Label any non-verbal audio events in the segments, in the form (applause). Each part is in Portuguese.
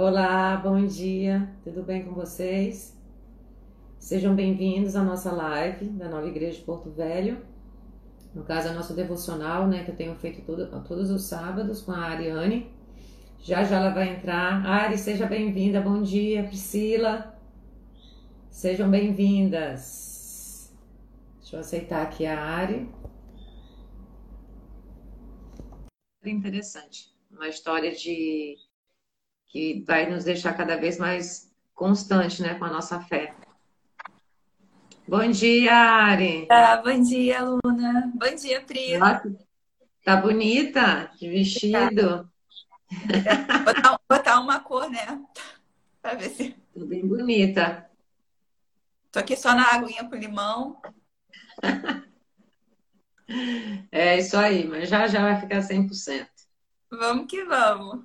Olá, bom dia, tudo bem com vocês? Sejam bem-vindos à nossa live da Nova Igreja de Porto Velho. No caso, é nosso devocional, né, que eu tenho feito todo, todos os sábados com a Ariane. Já já ela vai entrar. Ari, seja bem-vinda, bom dia, Priscila. Sejam bem-vindas. Deixa eu aceitar aqui a Ari. Interessante. Uma história de que vai nos deixar cada vez mais constante, né, com a nossa fé. Bom dia, Ari. Ah, bom dia, Luna. Bom dia, Pri. Tá bonita de vestido. Botar, botar uma cor, né? Pra ver se. Tô bem bonita. Tô aqui só na aguinha com limão. É isso aí, mas já já vai ficar 100%. Vamos que vamos.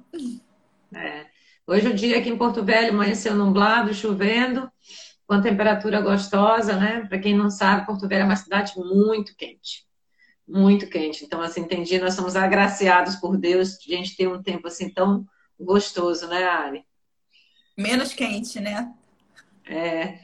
É. Hoje o dia aqui em Porto Velho amanheceu nublado, chovendo, com temperatura gostosa, né? Para quem não sabe, Porto Velho é uma cidade muito quente. Muito quente. Então, assim, entendi, nós somos agraciados por Deus de a gente ter um tempo assim tão gostoso, né, Ari? Menos quente, né? É.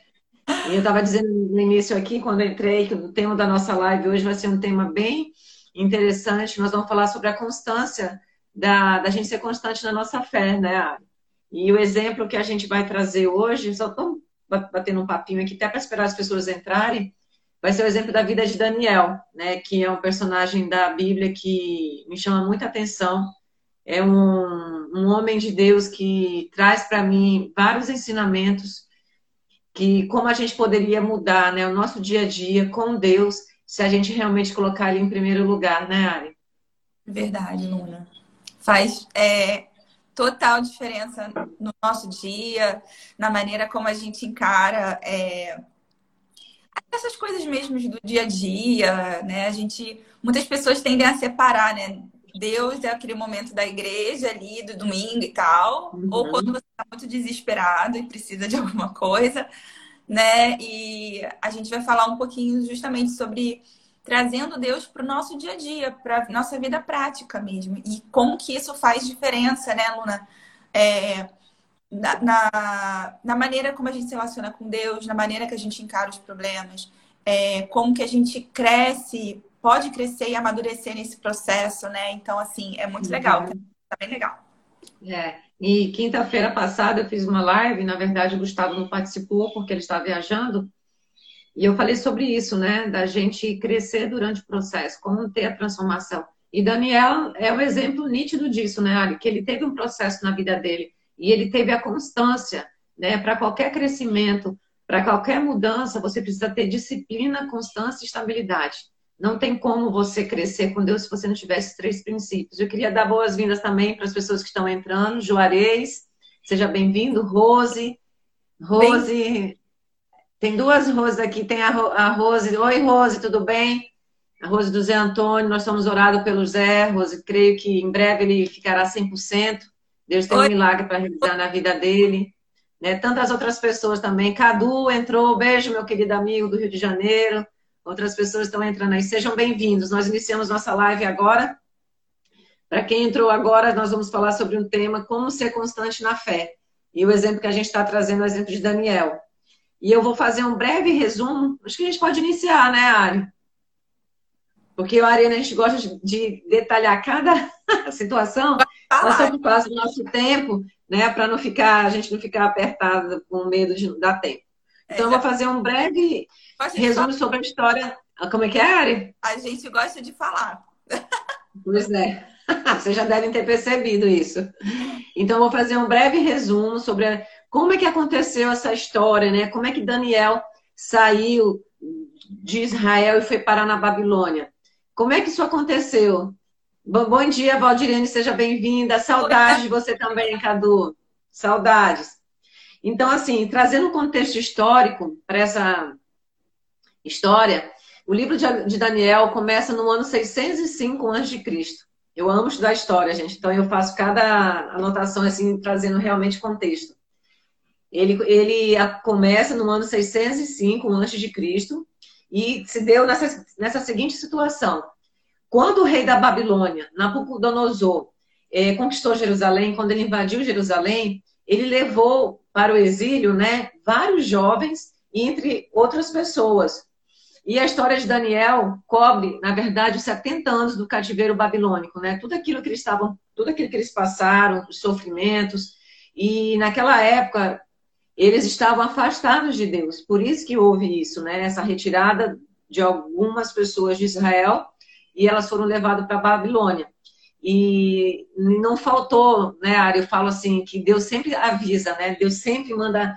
E eu estava dizendo no início aqui, quando entrei, que o tema da nossa live hoje vai ser um tema bem interessante. Nós vamos falar sobre a constância da, da gente ser constante na nossa fé, né, Ari? E o exemplo que a gente vai trazer hoje, só estou batendo um papinho aqui, até para esperar as pessoas entrarem, vai ser o exemplo da vida de Daniel, né, que é um personagem da Bíblia que me chama muita atenção. É um, um homem de Deus que traz para mim vários ensinamentos que como a gente poderia mudar né, o nosso dia a dia com Deus se a gente realmente colocar ele em primeiro lugar, né, Ari? Verdade, Luna. Faz, é, total diferença no nosso dia, na maneira como a gente encara é, essas coisas mesmo do dia a dia, né? A gente, muitas pessoas tendem a separar, né? Deus é aquele momento da igreja ali, do domingo e tal, uhum. ou quando você está muito desesperado e precisa de alguma coisa, né? E a gente vai falar um pouquinho justamente sobre trazendo Deus para o nosso dia a dia, para nossa vida prática mesmo. E como que isso faz diferença, né, Luna? É, na, na, na, maneira como a gente se relaciona com Deus, na maneira que a gente encara os problemas, é, como que a gente cresce, pode crescer e amadurecer nesse processo, né? Então, assim, é muito legal, uhum. tá bem legal. É, e quinta-feira passada eu fiz uma live, na verdade o Gustavo não participou porque ele está viajando, e eu falei sobre isso, né? Da gente crescer durante o processo, como ter a transformação. E Daniel é o exemplo nítido disso, né, Ali? Que ele teve um processo na vida dele e ele teve a constância, né? Para qualquer crescimento, para qualquer mudança, você precisa ter disciplina, constância e estabilidade. Não tem como você crescer com Deus se você não tiver esses três princípios. Eu queria dar boas-vindas também para as pessoas que estão entrando. Juarez, seja bem-vindo. Rose, Rose. Tem duas Roses aqui. Tem a, a Rose. Oi, Rose, tudo bem? A Rose do Zé Antônio. Nós somos orados pelo Zé. Rose, creio que em breve ele ficará 100%. Deus tem Oi. um milagre para realizar na vida dele. Né? Tantas outras pessoas também. Cadu entrou. Beijo, meu querido amigo do Rio de Janeiro. Outras pessoas estão entrando aí. Sejam bem-vindos. Nós iniciamos nossa live agora. Para quem entrou agora, nós vamos falar sobre um tema, como ser constante na fé. E o exemplo que a gente está trazendo é o exemplo de Daniel. E eu vou fazer um breve resumo. Acho que a gente pode iniciar, né, Ari? Porque, Ariana, a gente gosta de detalhar cada (laughs) situação. Nós estamos quase o nosso tempo, né? Para não ficar, a gente não ficar apertada com medo de não dar tempo. Então, eu vou fazer um breve resumo sobre a história. Ah, como é que é, Ari? A gente gosta de falar. Pois é. (laughs) Vocês já devem ter percebido isso. Então, eu vou fazer um breve resumo sobre a como é que aconteceu essa história, né? Como é que Daniel saiu de Israel e foi parar na Babilônia? Como é que isso aconteceu? Bom, bom dia, Valdirene, seja bem-vinda. Saudades de você também, Cadu. Saudades. Então, assim, trazendo o contexto histórico para essa história, o livro de Daniel começa no ano 605 a.C. Eu amo estudar história, gente, então eu faço cada anotação assim, trazendo realmente contexto. Ele, ele começa no ano 605 a.C. e se deu nessa, nessa seguinte situação. Quando o rei da Babilônia, Nabucodonosor, eh, conquistou Jerusalém, quando ele invadiu Jerusalém, ele levou para o exílio, né, vários jovens, entre outras pessoas. E a história de Daniel cobre, na verdade, os 70 anos do cativeiro babilônico, né? Tudo aquilo que eles estavam, tudo aquilo que eles passaram, os sofrimentos. E naquela época, eles estavam afastados de Deus. Por isso que houve isso, né? Essa retirada de algumas pessoas de Israel e elas foram levadas para a Babilônia. E não faltou, né, Ari? Eu falo assim, que Deus sempre avisa, né? Deus sempre manda.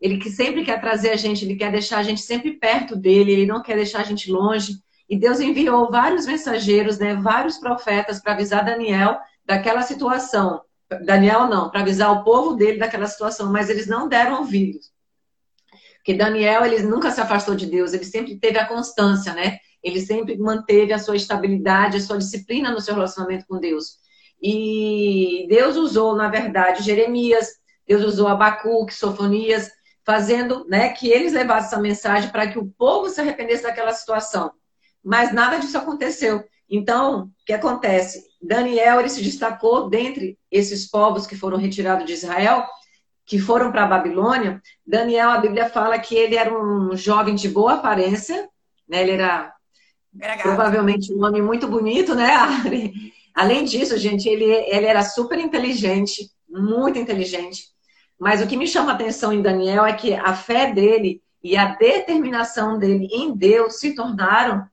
Ele que sempre quer trazer a gente, ele quer deixar a gente sempre perto dele, ele não quer deixar a gente longe. E Deus enviou vários mensageiros, né, vários profetas para avisar Daniel daquela situação. Daniel não, para avisar o povo dele daquela situação, mas eles não deram ouvidos. Porque Daniel, ele nunca se afastou de Deus, ele sempre teve a constância, né? Ele sempre manteve a sua estabilidade, a sua disciplina no seu relacionamento com Deus. E Deus usou, na verdade, Jeremias, Deus usou Abacuque, Sofonias, fazendo né, que eles levassem essa mensagem para que o povo se arrependesse daquela situação. Mas nada disso aconteceu. Então, o que acontece? Daniel ele se destacou dentre esses povos que foram retirados de Israel, que foram para a Babilônia. Daniel, a Bíblia fala que ele era um jovem de boa aparência, né? ele era Provavelmente um homem muito bonito, né, Ari? Além disso, gente, ele, ele era super inteligente, muito inteligente. Mas o que me chama a atenção em Daniel é que a fé dele e a determinação dele em Deus se tornaram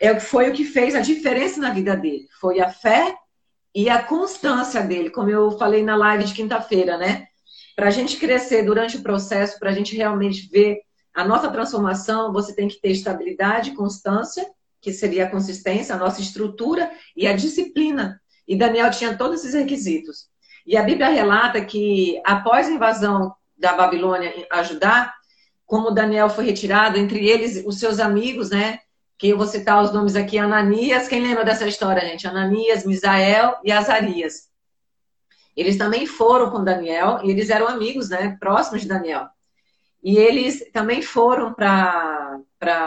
é, foi o que fez a diferença na vida dele. Foi a fé e a constância dele, como eu falei na live de quinta-feira, né? Para a gente crescer durante o processo, para a gente realmente ver a nossa transformação, você tem que ter estabilidade, constância, que seria a consistência, a nossa estrutura e a disciplina. E Daniel tinha todos esses requisitos. E a Bíblia relata que após a invasão da Babilônia a Judá, como Daniel foi retirado, entre eles os seus amigos, né? Que eu vou citar os nomes aqui, Ananias, quem lembra dessa história, gente? Ananias, Misael e Azarias. Eles também foram com Daniel e eles eram amigos, né? Próximos de Daniel. E eles também foram para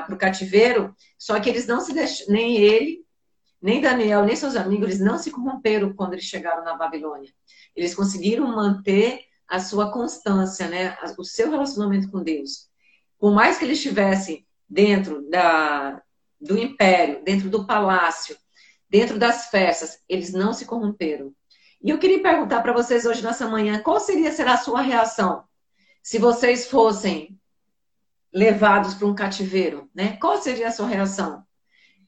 o cativeiro, só que eles não se deixaram, nem ele, nem Daniel, nem seus amigos, eles não se corromperam quando eles chegaram na Babilônia. Eles conseguiram manter a sua constância, né? o seu relacionamento com Deus. Por mais que eles estivessem dentro da, do império, dentro do palácio, dentro das festas, eles não se corromperam. E eu queria perguntar para vocês hoje, nessa manhã, qual seria será a sua reação se vocês fossem levados para um cativeiro, né? Qual seria a sua reação?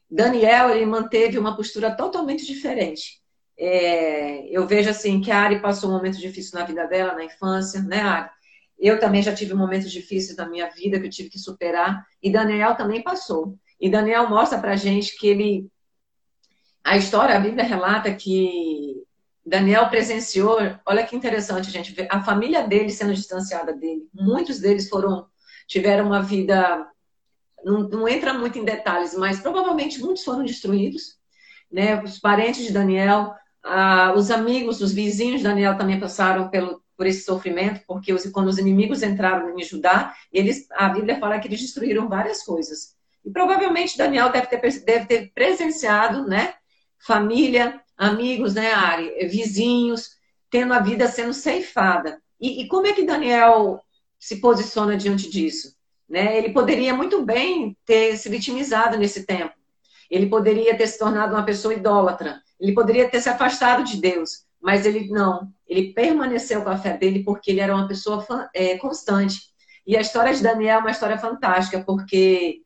Daniel, ele manteve uma postura totalmente diferente. É, eu vejo assim que a Ari passou um momento difícil na vida dela, na infância, né, Ari? Eu também já tive momentos difíceis na minha vida que eu tive que superar, e Daniel também passou. E Daniel mostra pra gente que ele. A história, a Bíblia relata que Daniel presenciou, olha que interessante, gente, a família dele sendo distanciada dele. Muitos deles foram, tiveram uma vida, não, não entra muito em detalhes, mas provavelmente muitos foram destruídos. Né? Os parentes de Daniel, ah, os amigos, os vizinhos de Daniel também passaram pelo, por esse sofrimento, porque os, quando os inimigos entraram em Judá, eles, a Bíblia fala que eles destruíram várias coisas. E provavelmente Daniel deve ter, deve ter presenciado, né? Família, amigos, né, Ari? Vizinhos, tendo a vida sendo ceifada. E, e como é que Daniel se posiciona diante disso? Né? Ele poderia muito bem ter se vitimizado nesse tempo. Ele poderia ter se tornado uma pessoa idólatra. Ele poderia ter se afastado de Deus. Mas ele não. Ele permaneceu com a fé dele porque ele era uma pessoa é, constante. E a história de Daniel é uma história fantástica, porque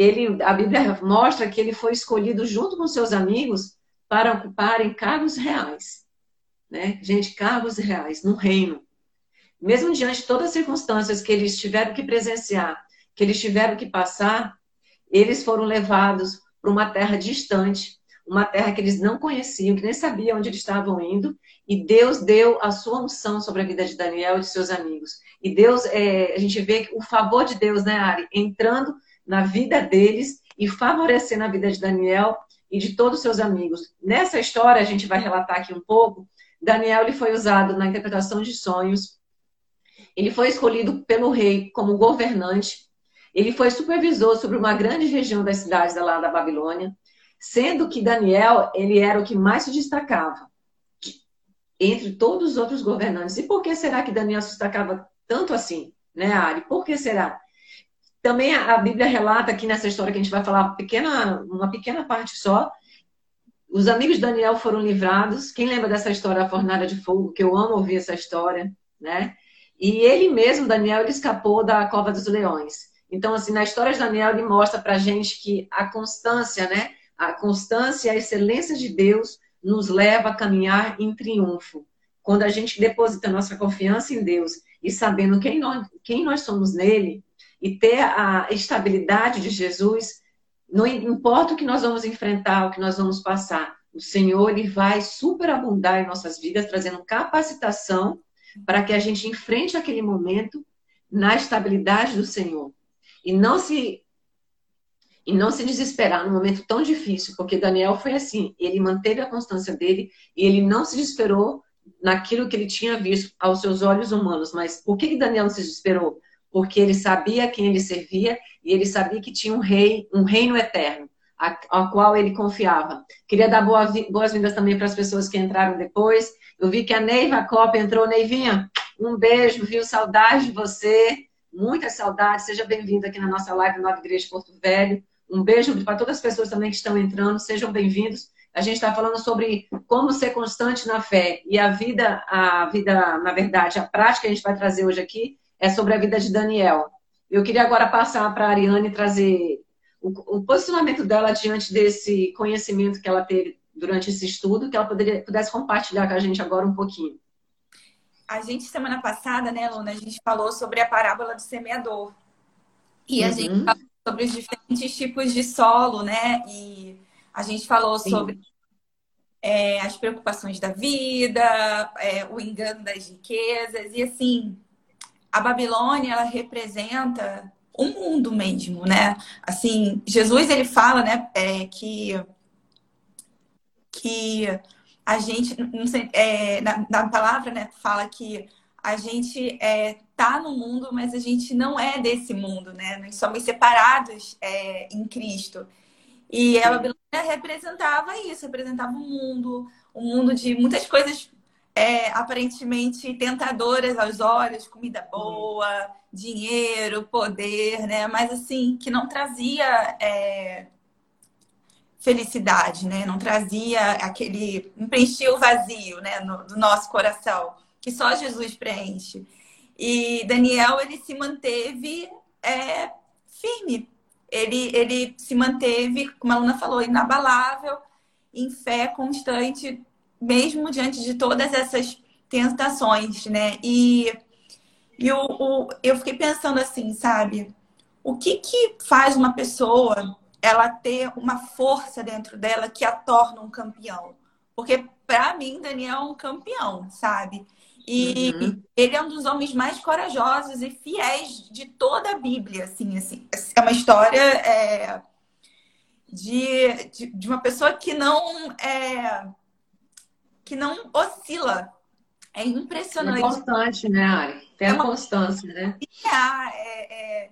ele, a Bíblia mostra que ele foi escolhido junto com seus amigos para ocuparem cargos reais. Né? Gente, cargos reais no reino. Mesmo diante de todas as circunstâncias que eles tiveram que presenciar, que eles tiveram que passar, eles foram levados para uma terra distante, uma terra que eles não conheciam, que nem sabiam onde eles estavam indo, e Deus deu a sua unção sobre a vida de Daniel e de seus amigos. E Deus, é, a gente vê o favor de Deus, né, Ari, entrando na vida deles e favorecendo a vida de Daniel e de todos os seus amigos. Nessa história, a gente vai relatar aqui um pouco, Daniel ele foi usado na interpretação de sonhos, ele foi escolhido pelo rei como governante, ele foi supervisor sobre uma grande região das cidades lá da Babilônia, sendo que Daniel ele era o que mais se destacava. entre todos os outros governantes. E por que será que Daniel se destacava tanto assim, né, Ari? Por que será? Também a Bíblia relata aqui nessa história que a gente vai falar pequena, uma pequena parte só. Os amigos de Daniel foram livrados. Quem lembra dessa história, a fornalha de fogo? Que eu amo ouvir essa história, né? E ele mesmo, Daniel, ele escapou da cova dos leões. Então, assim, na história de Daniel, ele mostra para gente que a constância, né? A constância a excelência de Deus nos leva a caminhar em triunfo. Quando a gente deposita nossa confiança em Deus e sabendo quem nós, quem nós somos nele e ter a estabilidade de Jesus, não importa o que nós vamos enfrentar, o que nós vamos passar, o Senhor ele vai superabundar em nossas vidas, trazendo capacitação para que a gente enfrente aquele momento na estabilidade do Senhor. E não se e não se desesperar num momento tão difícil, porque Daniel foi assim, ele manteve a constância dele e ele não se desesperou naquilo que ele tinha visto aos seus olhos humanos. Mas por que Daniel não se desesperou? Porque ele sabia quem ele servia e ele sabia que tinha um rei, um reino eterno, ao qual ele confiava. Queria dar boas-vindas também para as pessoas que entraram depois. Eu vi que a Neiva Copa entrou. Neivinha, um beijo, viu? Saudade de você. Muita saudade. Seja bem-vindo aqui na nossa live Nova Igreja de Porto Velho. Um beijo para todas as pessoas também que estão entrando. Sejam bem-vindos. A gente está falando sobre como ser constante na fé. E a vida, a vida, na verdade, a prática que a gente vai trazer hoje aqui é sobre a vida de Daniel. Eu queria agora passar para a Ariane trazer o, o, posicionamento dela diante desse conhecimento que ela teve durante esse estudo, que ela poderia, pudesse compartilhar com a gente agora um pouquinho. A gente, semana passada, né, Luna, a gente falou sobre a parábola do semeador. E a uhum. gente falou sobre os diferentes tipos de solo, né? E a gente falou Sim. sobre é, as preocupações da vida, é, o engano das riquezas. E assim, a Babilônia, ela representa o mundo mesmo, né? Assim, Jesus, ele fala, né, é, que, que a gente, não sei, é, na, na palavra, né, fala que a gente é, tá no mundo, mas a gente não é desse mundo, né? Nós somos separados é, em Cristo. E a Babilônia representava isso, representava um mundo, um mundo de muitas coisas é, aparentemente tentadoras aos olhos, comida boa, dinheiro, poder, né? Mas assim, que não trazia é, felicidade, né? Não trazia aquele. não preenchia o vazio né? No, do nosso coração, que só Jesus preenche. E Daniel, ele se manteve é, firme, ele, ele se manteve, como a Luna falou, inabalável, em fé constante, mesmo diante de todas essas tentações, né? E, e o, o, eu fiquei pensando assim, sabe? O que que faz uma pessoa ela ter uma força dentro dela que a torna um campeão? Porque para mim Daniel é um campeão, sabe? E uhum. ele é um dos homens mais corajosos e fiéis de toda a Bíblia, assim, assim. É uma história é, de, de, de, uma pessoa que não é, que não oscila. É impressionante. É constante, né, Ari? Tem é a constância, né? É, é,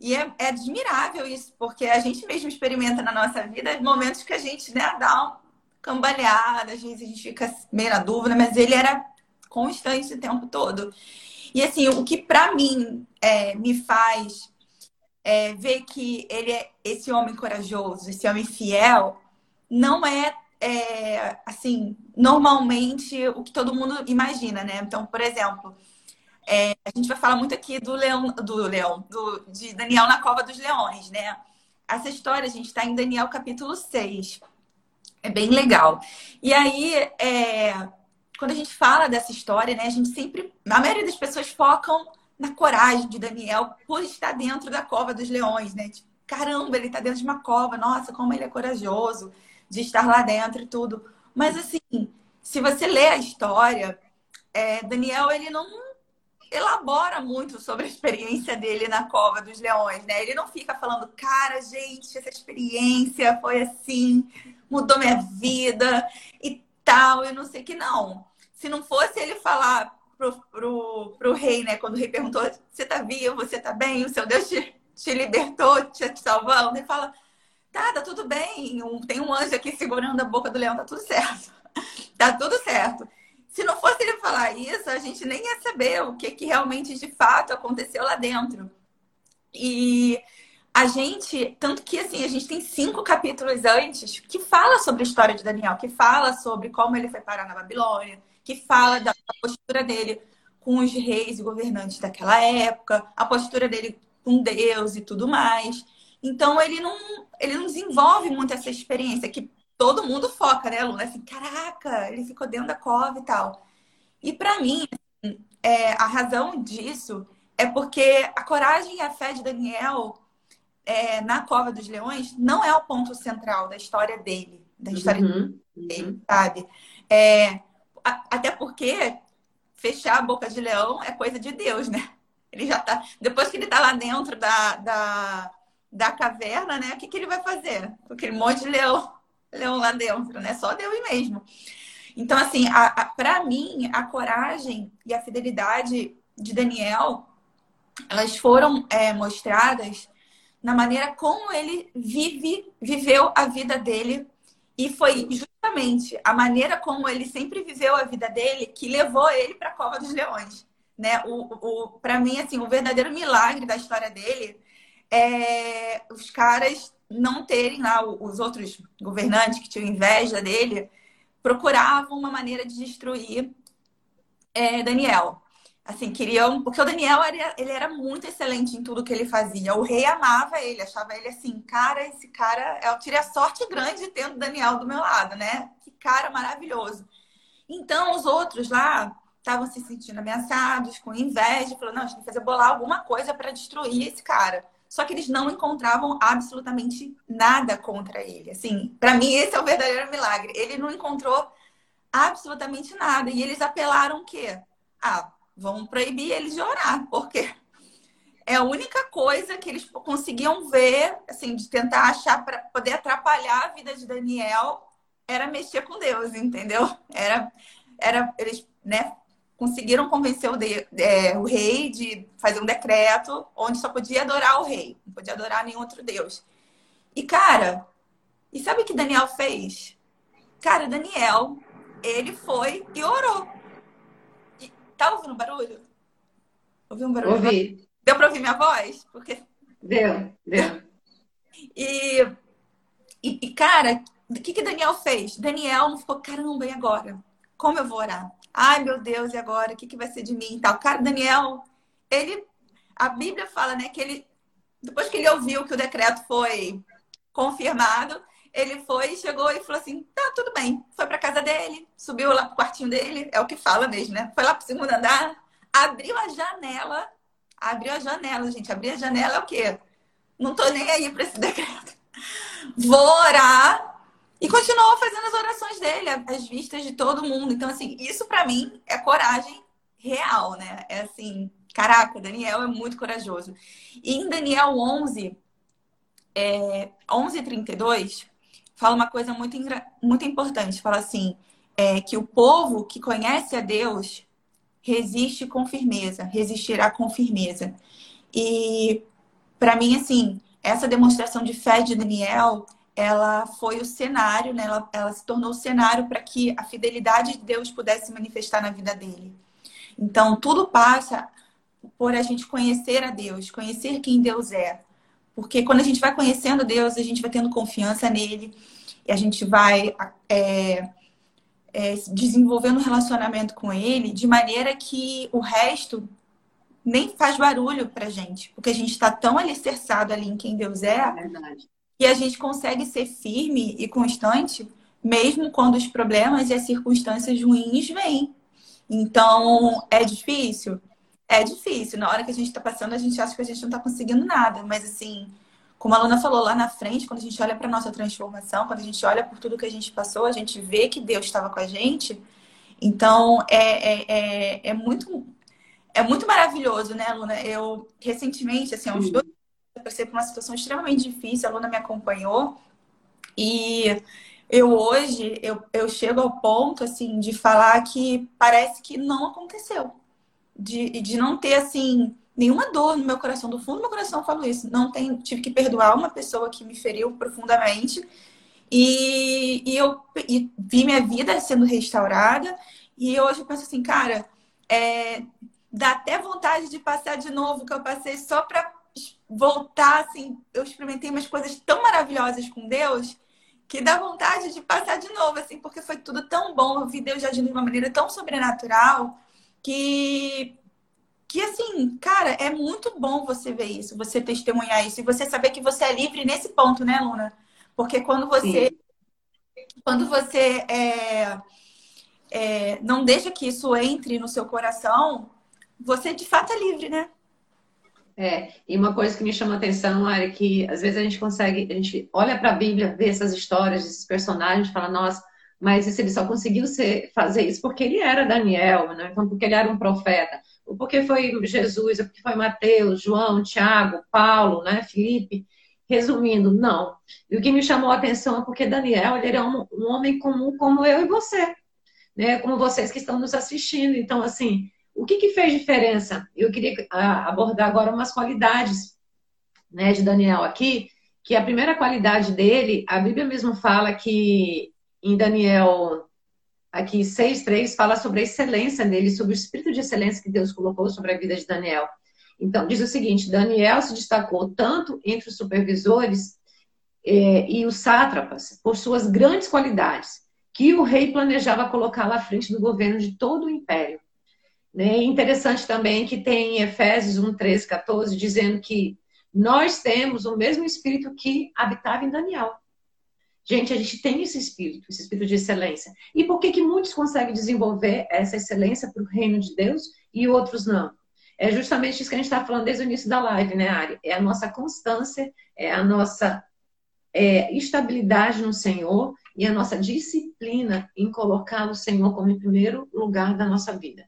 e é, é, admirável isso, porque a gente mesmo experimenta na nossa vida momentos que a gente né, dá uma cambalhada, às vezes a gente fica meio na dúvida, mas ele era constante o tempo todo. E assim, o que para mim é, me faz é, ver que ele é esse homem corajoso, esse homem fiel, não é, é, assim, normalmente o que todo mundo imagina, né? Então, por exemplo, é, a gente vai falar muito aqui do leão, do leão, do, de Daniel na cova dos leões, né? Essa história, a gente está em Daniel capítulo 6. É bem legal. E aí, é, quando a gente fala dessa história, né, a gente sempre, a maioria das pessoas focam na coragem de Daniel por estar dentro da cova dos leões, né? Tipo, caramba, ele está dentro de uma cova, nossa, como ele é corajoso de estar lá dentro e tudo. Mas assim, se você lê a história, é, Daniel ele não elabora muito sobre a experiência dele na cova dos leões, né? Ele não fica falando, cara, gente, essa experiência foi assim, mudou minha vida e tal, eu não sei que não. Se não fosse ele falar pro, pro, pro rei, né? Quando o rei perguntou, você tá vivo, você tá bem, o seu Deus te, te libertou, te, te salvou, ele fala, tá, tá tudo bem, tem um anjo aqui segurando a boca do leão, tá tudo certo. (laughs) tá tudo certo. Se não isso, a gente nem ia saber o que, que realmente de fato aconteceu lá dentro. E a gente, tanto que assim, a gente tem cinco capítulos antes que fala sobre a história de Daniel, que fala sobre como ele foi parar na Babilônia, que fala da postura dele com os reis e governantes daquela época, a postura dele com Deus e tudo mais. Então ele não, ele não desenvolve muito essa experiência que todo mundo foca, né, Luna? Assim, caraca, ele ficou dentro da cova e tal. E para mim, é, a razão disso é porque a coragem e a fé de Daniel é, na Cova dos Leões não é o ponto central da história dele, da história uhum, dele, uhum. sabe? É, a, até porque fechar a boca de leão é coisa de Deus, né? Ele já tá. Depois que ele tá lá dentro da, da, da caverna, né? O que, que ele vai fazer? Aquele monte de leão, leão lá dentro, né? Só Deus mesmo. Então, assim, para mim, a coragem e a fidelidade de Daniel, elas foram é, mostradas na maneira como ele vive, viveu a vida dele. E foi justamente a maneira como ele sempre viveu a vida dele que levou ele para a Cova dos Leões. Né? O, o, para mim, assim, o verdadeiro milagre da história dele é os caras não terem lá, os outros governantes que tinham inveja dele, procuravam uma maneira de destruir é, Daniel. Assim, queriam. Porque o Daniel era, ele era muito excelente em tudo que ele fazia. O rei amava ele, achava ele assim, cara, esse cara. Eu tirei a sorte grande de ter o Daniel do meu lado, né? Que cara maravilhoso. Então, os outros lá estavam se sentindo ameaçados, com inveja, falou: não, a gente tem que fazer bolar alguma coisa para destruir esse cara. Só que eles não encontravam absolutamente nada contra ele. Assim, para mim esse é o verdadeiro milagre. Ele não encontrou absolutamente nada e eles apelaram o quê? Ah, vamos proibir eles de orar, porque é a única coisa que eles conseguiam ver, assim, de tentar achar para poder atrapalhar a vida de Daniel, era mexer com Deus, entendeu? Era, era eles, né, conseguiram convencer o, de, é, o rei de fazer um decreto onde só podia adorar o rei, não podia adorar nenhum outro deus. E cara, e sabe o que Daniel fez? Cara, Daniel, ele foi e orou. E, tá ouvindo barulho? Ouviu um barulho? Ouvi. Deu pra ouvir minha voz? Porque... Deu, deu. (laughs) e, e, e, cara, o que, que Daniel fez? Daniel não ficou, caramba, e agora? Como eu vou orar? Ai, meu Deus, e agora? O que, que vai ser de mim? Tal. Cara, Daniel, ele. A Bíblia fala, né, que ele. Depois que ele ouviu que o decreto foi confirmado, ele foi, chegou e falou assim: tá, tudo bem. Foi para casa dele, subiu lá pro quartinho dele, é o que fala mesmo, né? Foi lá pro segundo andar, abriu a janela, abriu a janela, gente. Abrir a janela é o quê? Não tô nem aí para esse (laughs) decreto. Vou orar e continuou fazendo as orações dele, às vistas de todo mundo. Então, assim, isso para mim é coragem real, né? É assim, caraca, Daniel é muito corajoso. E em Daniel 11, é, 11 32, fala uma coisa muito, muito importante. Fala assim, é, que o povo que conhece a Deus resiste com firmeza, resistirá com firmeza. E para mim, assim, essa demonstração de fé de Daniel ela foi o cenário, né? ela, ela se tornou o cenário para que a fidelidade de Deus pudesse se manifestar na vida dele. Então, tudo passa por a gente conhecer a Deus, conhecer quem Deus é. Porque quando a gente vai conhecendo Deus, a gente vai tendo confiança nele, e a gente vai é, é, desenvolvendo um relacionamento com ele, de maneira que o resto nem faz barulho pra gente, porque a gente está tão alicerçado ali em quem Deus é, é e a gente consegue ser firme e constante mesmo quando os problemas e as circunstâncias ruins vêm. Então, é difícil? É difícil. Na hora que a gente está passando, a gente acha que a gente não está conseguindo nada. Mas, assim, como a Luna falou lá na frente, quando a gente olha para nossa transformação, quando a gente olha por tudo que a gente passou, a gente vê que Deus estava com a gente. Então, é, é, é, é muito é muito maravilhoso, né, Luna? Eu, recentemente, assim, há uns dois passei por uma situação extremamente difícil, a aluna me acompanhou. E eu hoje, eu, eu chego ao ponto, assim, de falar que parece que não aconteceu. De, de não ter, assim, nenhuma dor no meu coração. Do fundo do meu coração eu falo isso. Não tem, tive que perdoar uma pessoa que me feriu profundamente. E, e eu e vi minha vida sendo restaurada. E hoje eu penso assim, cara, é, dá até vontade de passar de novo, que eu passei só para voltar, assim, eu experimentei umas coisas tão maravilhosas com Deus que dá vontade de passar de novo, assim, porque foi tudo tão bom, eu vi Deus agindo de uma maneira tão sobrenatural que que assim, cara, é muito bom você ver isso, você testemunhar isso e você saber que você é livre nesse ponto, né, Luna? Porque quando você Sim. quando você é, é, não deixa que isso entre no seu coração, você de fato é livre, né? É, e uma coisa que me chama a atenção é que às vezes a gente consegue, a gente olha para a Bíblia, vê essas histórias, esses personagens, fala, nossa, mas esse ele só conseguiu ser, fazer isso porque ele era Daniel, né? Então, porque ele era um profeta, ou porque foi Jesus, ou porque foi Mateus, João, Tiago, Paulo, né? Felipe. Resumindo, não. E o que me chamou a atenção é porque Daniel ele era um, um homem comum como eu e você, né? Como vocês que estão nos assistindo. Então, assim, o que, que fez diferença? Eu queria ah, abordar agora umas qualidades né, de Daniel aqui, que a primeira qualidade dele, a Bíblia mesmo fala que em Daniel aqui 6:3 fala sobre a excelência dele, sobre o espírito de excelência que Deus colocou sobre a vida de Daniel. Então, diz o seguinte: Daniel se destacou tanto entre os supervisores eh, e os sátrapas por suas grandes qualidades, que o rei planejava colocá-lo à frente do governo de todo o império. Né? Interessante também que tem em Efésios 1, 13, 14, dizendo que nós temos o mesmo espírito que habitava em Daniel. Gente, a gente tem esse espírito, esse espírito de excelência. E por que, que muitos conseguem desenvolver essa excelência para o reino de Deus e outros não? É justamente isso que a gente está falando desde o início da live, né, Ari? É a nossa constância, é a nossa é, estabilidade no Senhor e a nossa disciplina em colocar o Senhor como em primeiro lugar da nossa vida.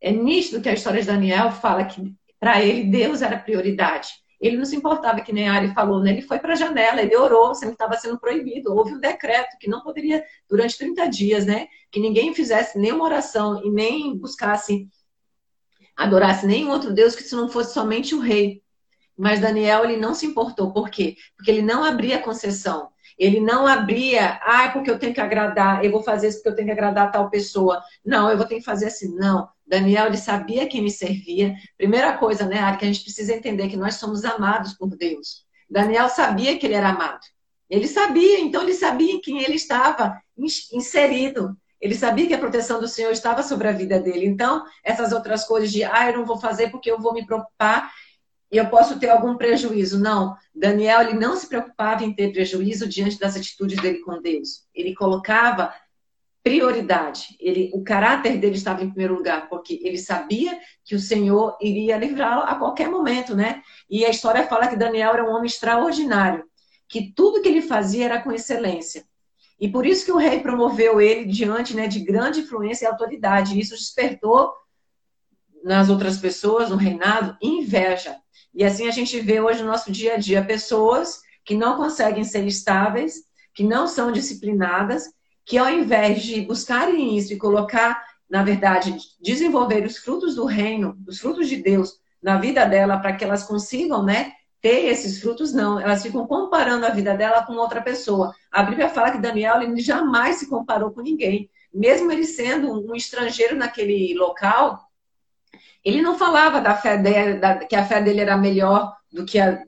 É nítido que a história de Daniel fala que para ele Deus era prioridade. Ele não se importava, que nem a Ari falou, né? Ele foi para a janela, ele orou, que estava sendo proibido. Houve um decreto que não poderia, durante 30 dias, né? Que ninguém fizesse nenhuma oração e nem buscasse, adorasse nenhum outro Deus que se não fosse somente o rei. Mas Daniel, ele não se importou. Por quê? Porque ele não abria concessão. Ele não abria, ah, porque eu tenho que agradar, eu vou fazer isso porque eu tenho que agradar a tal pessoa. Não, eu vou ter que fazer assim. Não. Daniel, ele sabia quem me servia. Primeira coisa, né, Ari, que a gente precisa entender que nós somos amados por Deus. Daniel sabia que ele era amado. Ele sabia, então ele sabia em quem ele estava inserido. Ele sabia que a proteção do Senhor estava sobre a vida dele. Então, essas outras coisas de, ah, eu não vou fazer porque eu vou me preocupar e eu posso ter algum prejuízo. Não, Daniel, ele não se preocupava em ter prejuízo diante das atitudes dele com Deus. Ele colocava prioridade. Ele, o caráter dele estava em primeiro lugar, porque ele sabia que o Senhor iria livrá-lo a qualquer momento, né? E a história fala que Daniel era um homem extraordinário, que tudo que ele fazia era com excelência. E por isso que o rei promoveu ele diante né, de grande influência e autoridade. Isso despertou nas outras pessoas, no reinado, inveja. E assim a gente vê hoje no nosso dia a dia pessoas que não conseguem ser estáveis, que não são disciplinadas que ao invés de buscarem isso e colocar, na verdade, desenvolver os frutos do reino, os frutos de Deus na vida dela para que elas consigam, né, ter esses frutos, não. Elas ficam comparando a vida dela com outra pessoa. A Bíblia fala que Daniel ele jamais se comparou com ninguém. Mesmo ele sendo um estrangeiro naquele local, ele não falava da fé dele, da, que a fé dele era melhor do que, a,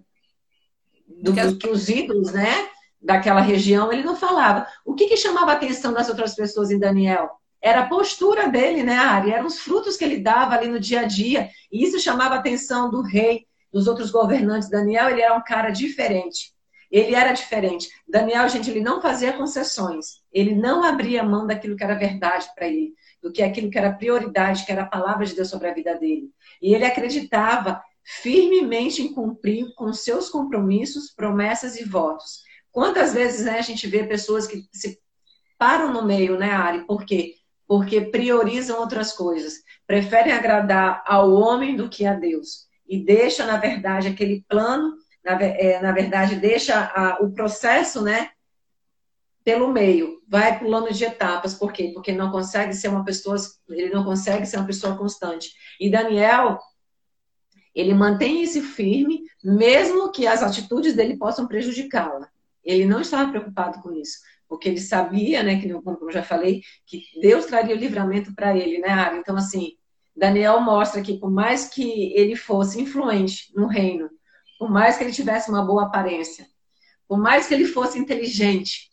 do, do que os ídolos, né? Daquela região, ele não falava. O que, que chamava a atenção das outras pessoas em Daniel? Era a postura dele, né, Ari? Eram os frutos que ele dava ali no dia a dia. E isso chamava a atenção do rei, dos outros governantes. Daniel, ele era um cara diferente. Ele era diferente. Daniel, gente, ele não fazia concessões. Ele não abria mão daquilo que era verdade para ele, do que aquilo que era prioridade, que era a palavra de Deus sobre a vida dele. E ele acreditava firmemente em cumprir com seus compromissos, promessas e votos. Quantas vezes né, a gente vê pessoas que se param no meio, né, Ari? Por quê? Porque priorizam outras coisas. Preferem agradar ao homem do que a Deus. E deixa, na verdade, aquele plano, na, é, na verdade, deixa a, o processo, né? Pelo meio, vai pulando de etapas. Por quê? Porque não consegue ser uma pessoa, ele não consegue ser uma pessoa constante. E Daniel, ele mantém esse firme, mesmo que as atitudes dele possam prejudicá-la. Ele não estava preocupado com isso, porque ele sabia, né, que como eu já falei, que Deus traria o livramento para ele, né, Ari? Então, assim, Daniel mostra que, por mais que ele fosse influente no reino, por mais que ele tivesse uma boa aparência, por mais que ele fosse inteligente,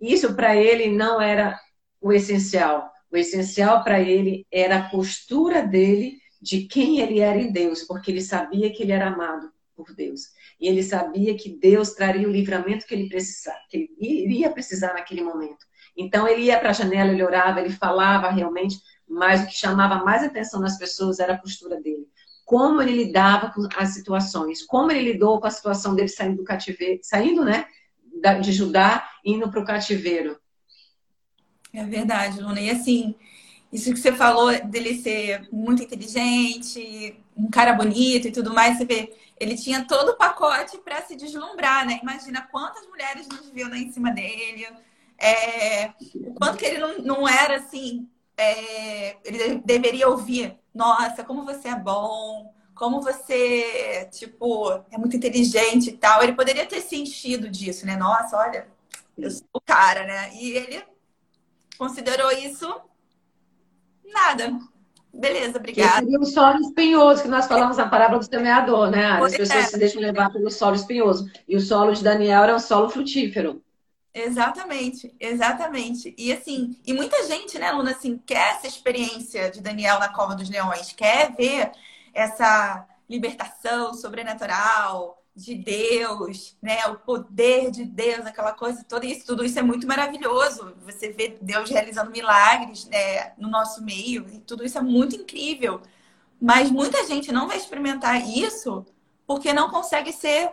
isso para ele não era o essencial. O essencial para ele era a postura dele de quem ele era em Deus, porque ele sabia que ele era amado por Deus. E ele sabia que Deus traria o livramento que ele precisava, que ele iria precisar naquele momento. Então ele ia para a janela, ele orava, ele falava realmente, mas o que chamava mais atenção nas pessoas era a postura dele. Como ele lidava com as situações, como ele lidou com a situação dele saindo do cativeiro, saindo, né, de Judá, indo para o cativeiro. É verdade, Luna. E assim, isso que você falou dele ser muito inteligente, um cara bonito e tudo mais, você vê, ele tinha todo o pacote para se deslumbrar, né? Imagina quantas mulheres não viviam lá em cima dele, é, o quanto que ele não, não era assim, é, ele deveria ouvir, nossa, como você é bom, como você, tipo, é muito inteligente e tal. Ele poderia ter se enchido disso, né? Nossa, olha, eu sou o cara, né? E ele considerou isso nada. Beleza, obrigada. Seria o solo espinhoso que nós falamos na parábola do semeador, né? As pessoas é. se deixam levar pelo solo espinhoso. E o solo de Daniel era um solo frutífero. Exatamente, exatamente. E assim, e muita gente, né, Luna, assim, quer essa experiência de Daniel na Cova dos Leões, quer ver essa libertação sobrenatural, de Deus, né? O poder de Deus, aquela coisa toda isso, tudo isso é muito maravilhoso. Você vê Deus realizando milagres né, no nosso meio e tudo isso é muito incrível. Mas muita gente não vai experimentar isso porque não consegue ser,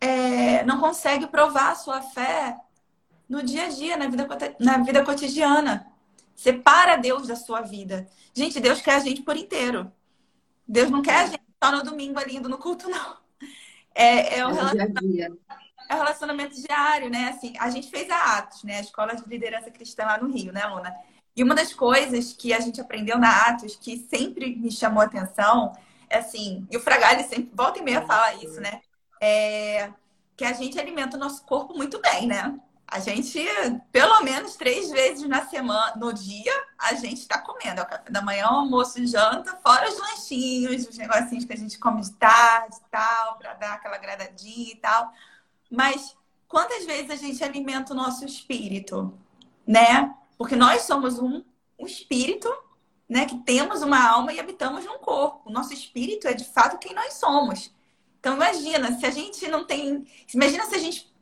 é, não consegue provar a sua fé no dia a dia, na vida, na vida cotidiana. Separa Deus da sua vida. Gente, Deus quer a gente por inteiro. Deus não quer a gente só no domingo ali indo no culto, não. É, é, um relacionamento, é um relacionamento diário, né? Assim, a gente fez a Atos, né? A Escola de Liderança Cristã lá no Rio, né, Luna? E uma das coisas que a gente aprendeu na Atos, que sempre me chamou a atenção, é assim, e o Fragali sempre volta e meia fala isso, né? É que a gente alimenta o nosso corpo muito bem, né? A gente, pelo menos três vezes na semana, no dia, a gente está comendo. É o café da manhã, almoço e janta, fora os lanchinhos, os negocinhos que a gente come de tarde e tal, para dar aquela agradadinha e tal. Mas quantas vezes a gente alimenta o nosso espírito, né? Porque nós somos um, um espírito, né? Que temos uma alma e habitamos num corpo. O nosso espírito é de fato quem nós somos. Então imagina, se a gente não tem. Imagina se a gente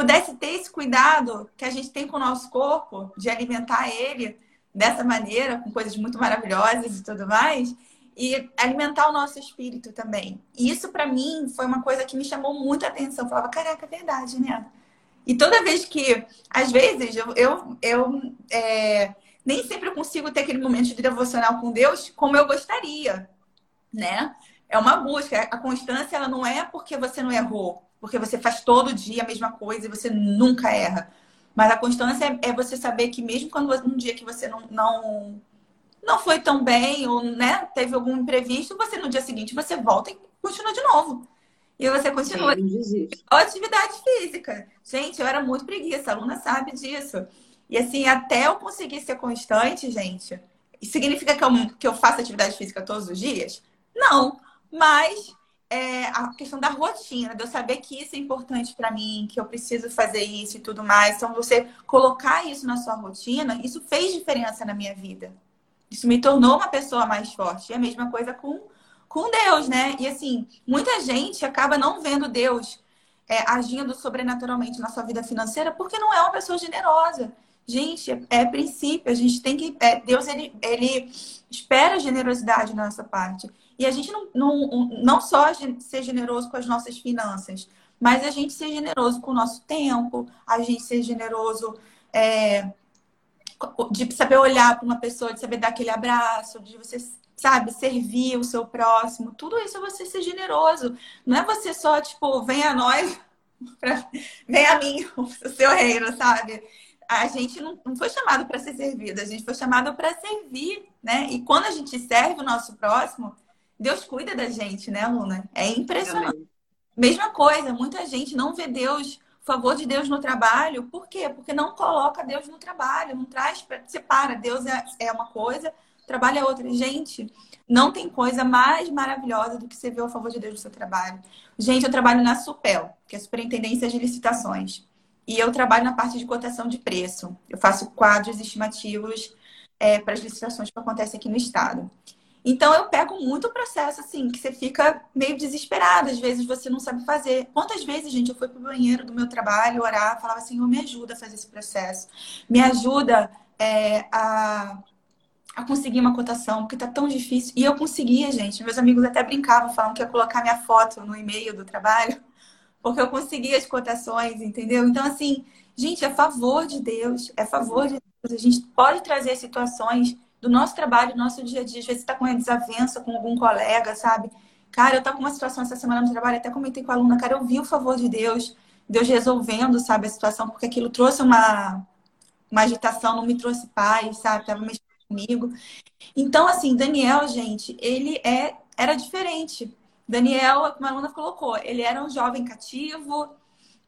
pudesse ter esse cuidado que a gente tem com o nosso corpo, de alimentar ele dessa maneira, com coisas muito maravilhosas e tudo mais, e alimentar o nosso espírito também. E isso, para mim, foi uma coisa que me chamou muita atenção. Eu falava, caraca, é verdade, né? E toda vez que, às vezes, eu, eu, eu é, nem sempre consigo ter aquele momento de devocional com Deus como eu gostaria, né? É uma busca. A constância, ela não é porque você não errou porque você faz todo dia a mesma coisa e você nunca erra. Mas a constância é, é você saber que mesmo quando um dia que você não, não, não foi tão bem ou né, teve algum imprevisto, você no dia seguinte você volta e continua de novo. E você continua. Sim, atividade física. Gente, eu era muito preguiça, a aluna sabe disso. E assim, até eu conseguir ser constante, gente, significa que eu, que eu faço atividade física todos os dias? Não. Mas é, a questão da rotina, de eu saber que isso é importante para mim, que eu preciso fazer isso e tudo mais. Então, você colocar isso na sua rotina, isso fez diferença na minha vida. Isso me tornou uma pessoa mais forte. E a mesma coisa com, com Deus, né? E assim, muita gente acaba não vendo Deus é, agindo sobrenaturalmente na sua vida financeira porque não é uma pessoa generosa. Gente, é, é princípio, a gente tem que. É, Deus, ele, ele espera generosidade na nossa parte. E a gente não, não, não só ser generoso com as nossas finanças, mas a gente ser generoso com o nosso tempo, a gente ser generoso é, de saber olhar para uma pessoa, de saber dar aquele abraço, de você, sabe, servir o seu próximo. Tudo isso é você ser generoso. Não é você só, tipo, vem a nós, (laughs) pra, vem a mim, (laughs) o seu reino, sabe? A gente não, não foi chamado para ser servido, a gente foi chamado para servir, né? E quando a gente serve o nosso próximo, Deus cuida da gente, né, Luna? É impressionante. Mesma coisa, muita gente não vê Deus, o favor de Deus no trabalho. Por quê? Porque não coloca Deus no trabalho, não traz, separa. Deus é, é uma coisa, trabalho é outro. Gente, não tem coisa mais maravilhosa do que você ver o favor de Deus no seu trabalho. Gente, eu trabalho na SUPEL, que é a Superintendência de Licitações. E eu trabalho na parte de cotação de preço. Eu faço quadros estimativos é, para as licitações que acontecem aqui no estado. Então eu pego muito processo assim, que você fica meio desesperado, às vezes você não sabe fazer. Quantas vezes, gente, eu fui pro banheiro do meu trabalho orar, falava assim, me ajuda a fazer esse processo, me ajuda é, a, a conseguir uma cotação, porque tá tão difícil. E eu conseguia, gente. Meus amigos até brincavam, falavam que ia colocar minha foto no e-mail do trabalho, (laughs) porque eu conseguia as cotações, entendeu? Então, assim, gente, é favor de Deus, é favor de Deus. A gente pode trazer situações do nosso trabalho, do nosso dia a dia. Às vezes está com uma desavença com algum colega, sabe? Cara, eu estava com uma situação essa semana no trabalho, até comentei com a aluna, cara, eu vi o favor de Deus, Deus resolvendo, sabe, a situação, porque aquilo trouxe uma, uma agitação, não me trouxe paz, sabe? Tava mexendo comigo. Então, assim, Daniel, gente, ele é, era diferente. Daniel, como a aluna colocou, ele era um jovem cativo,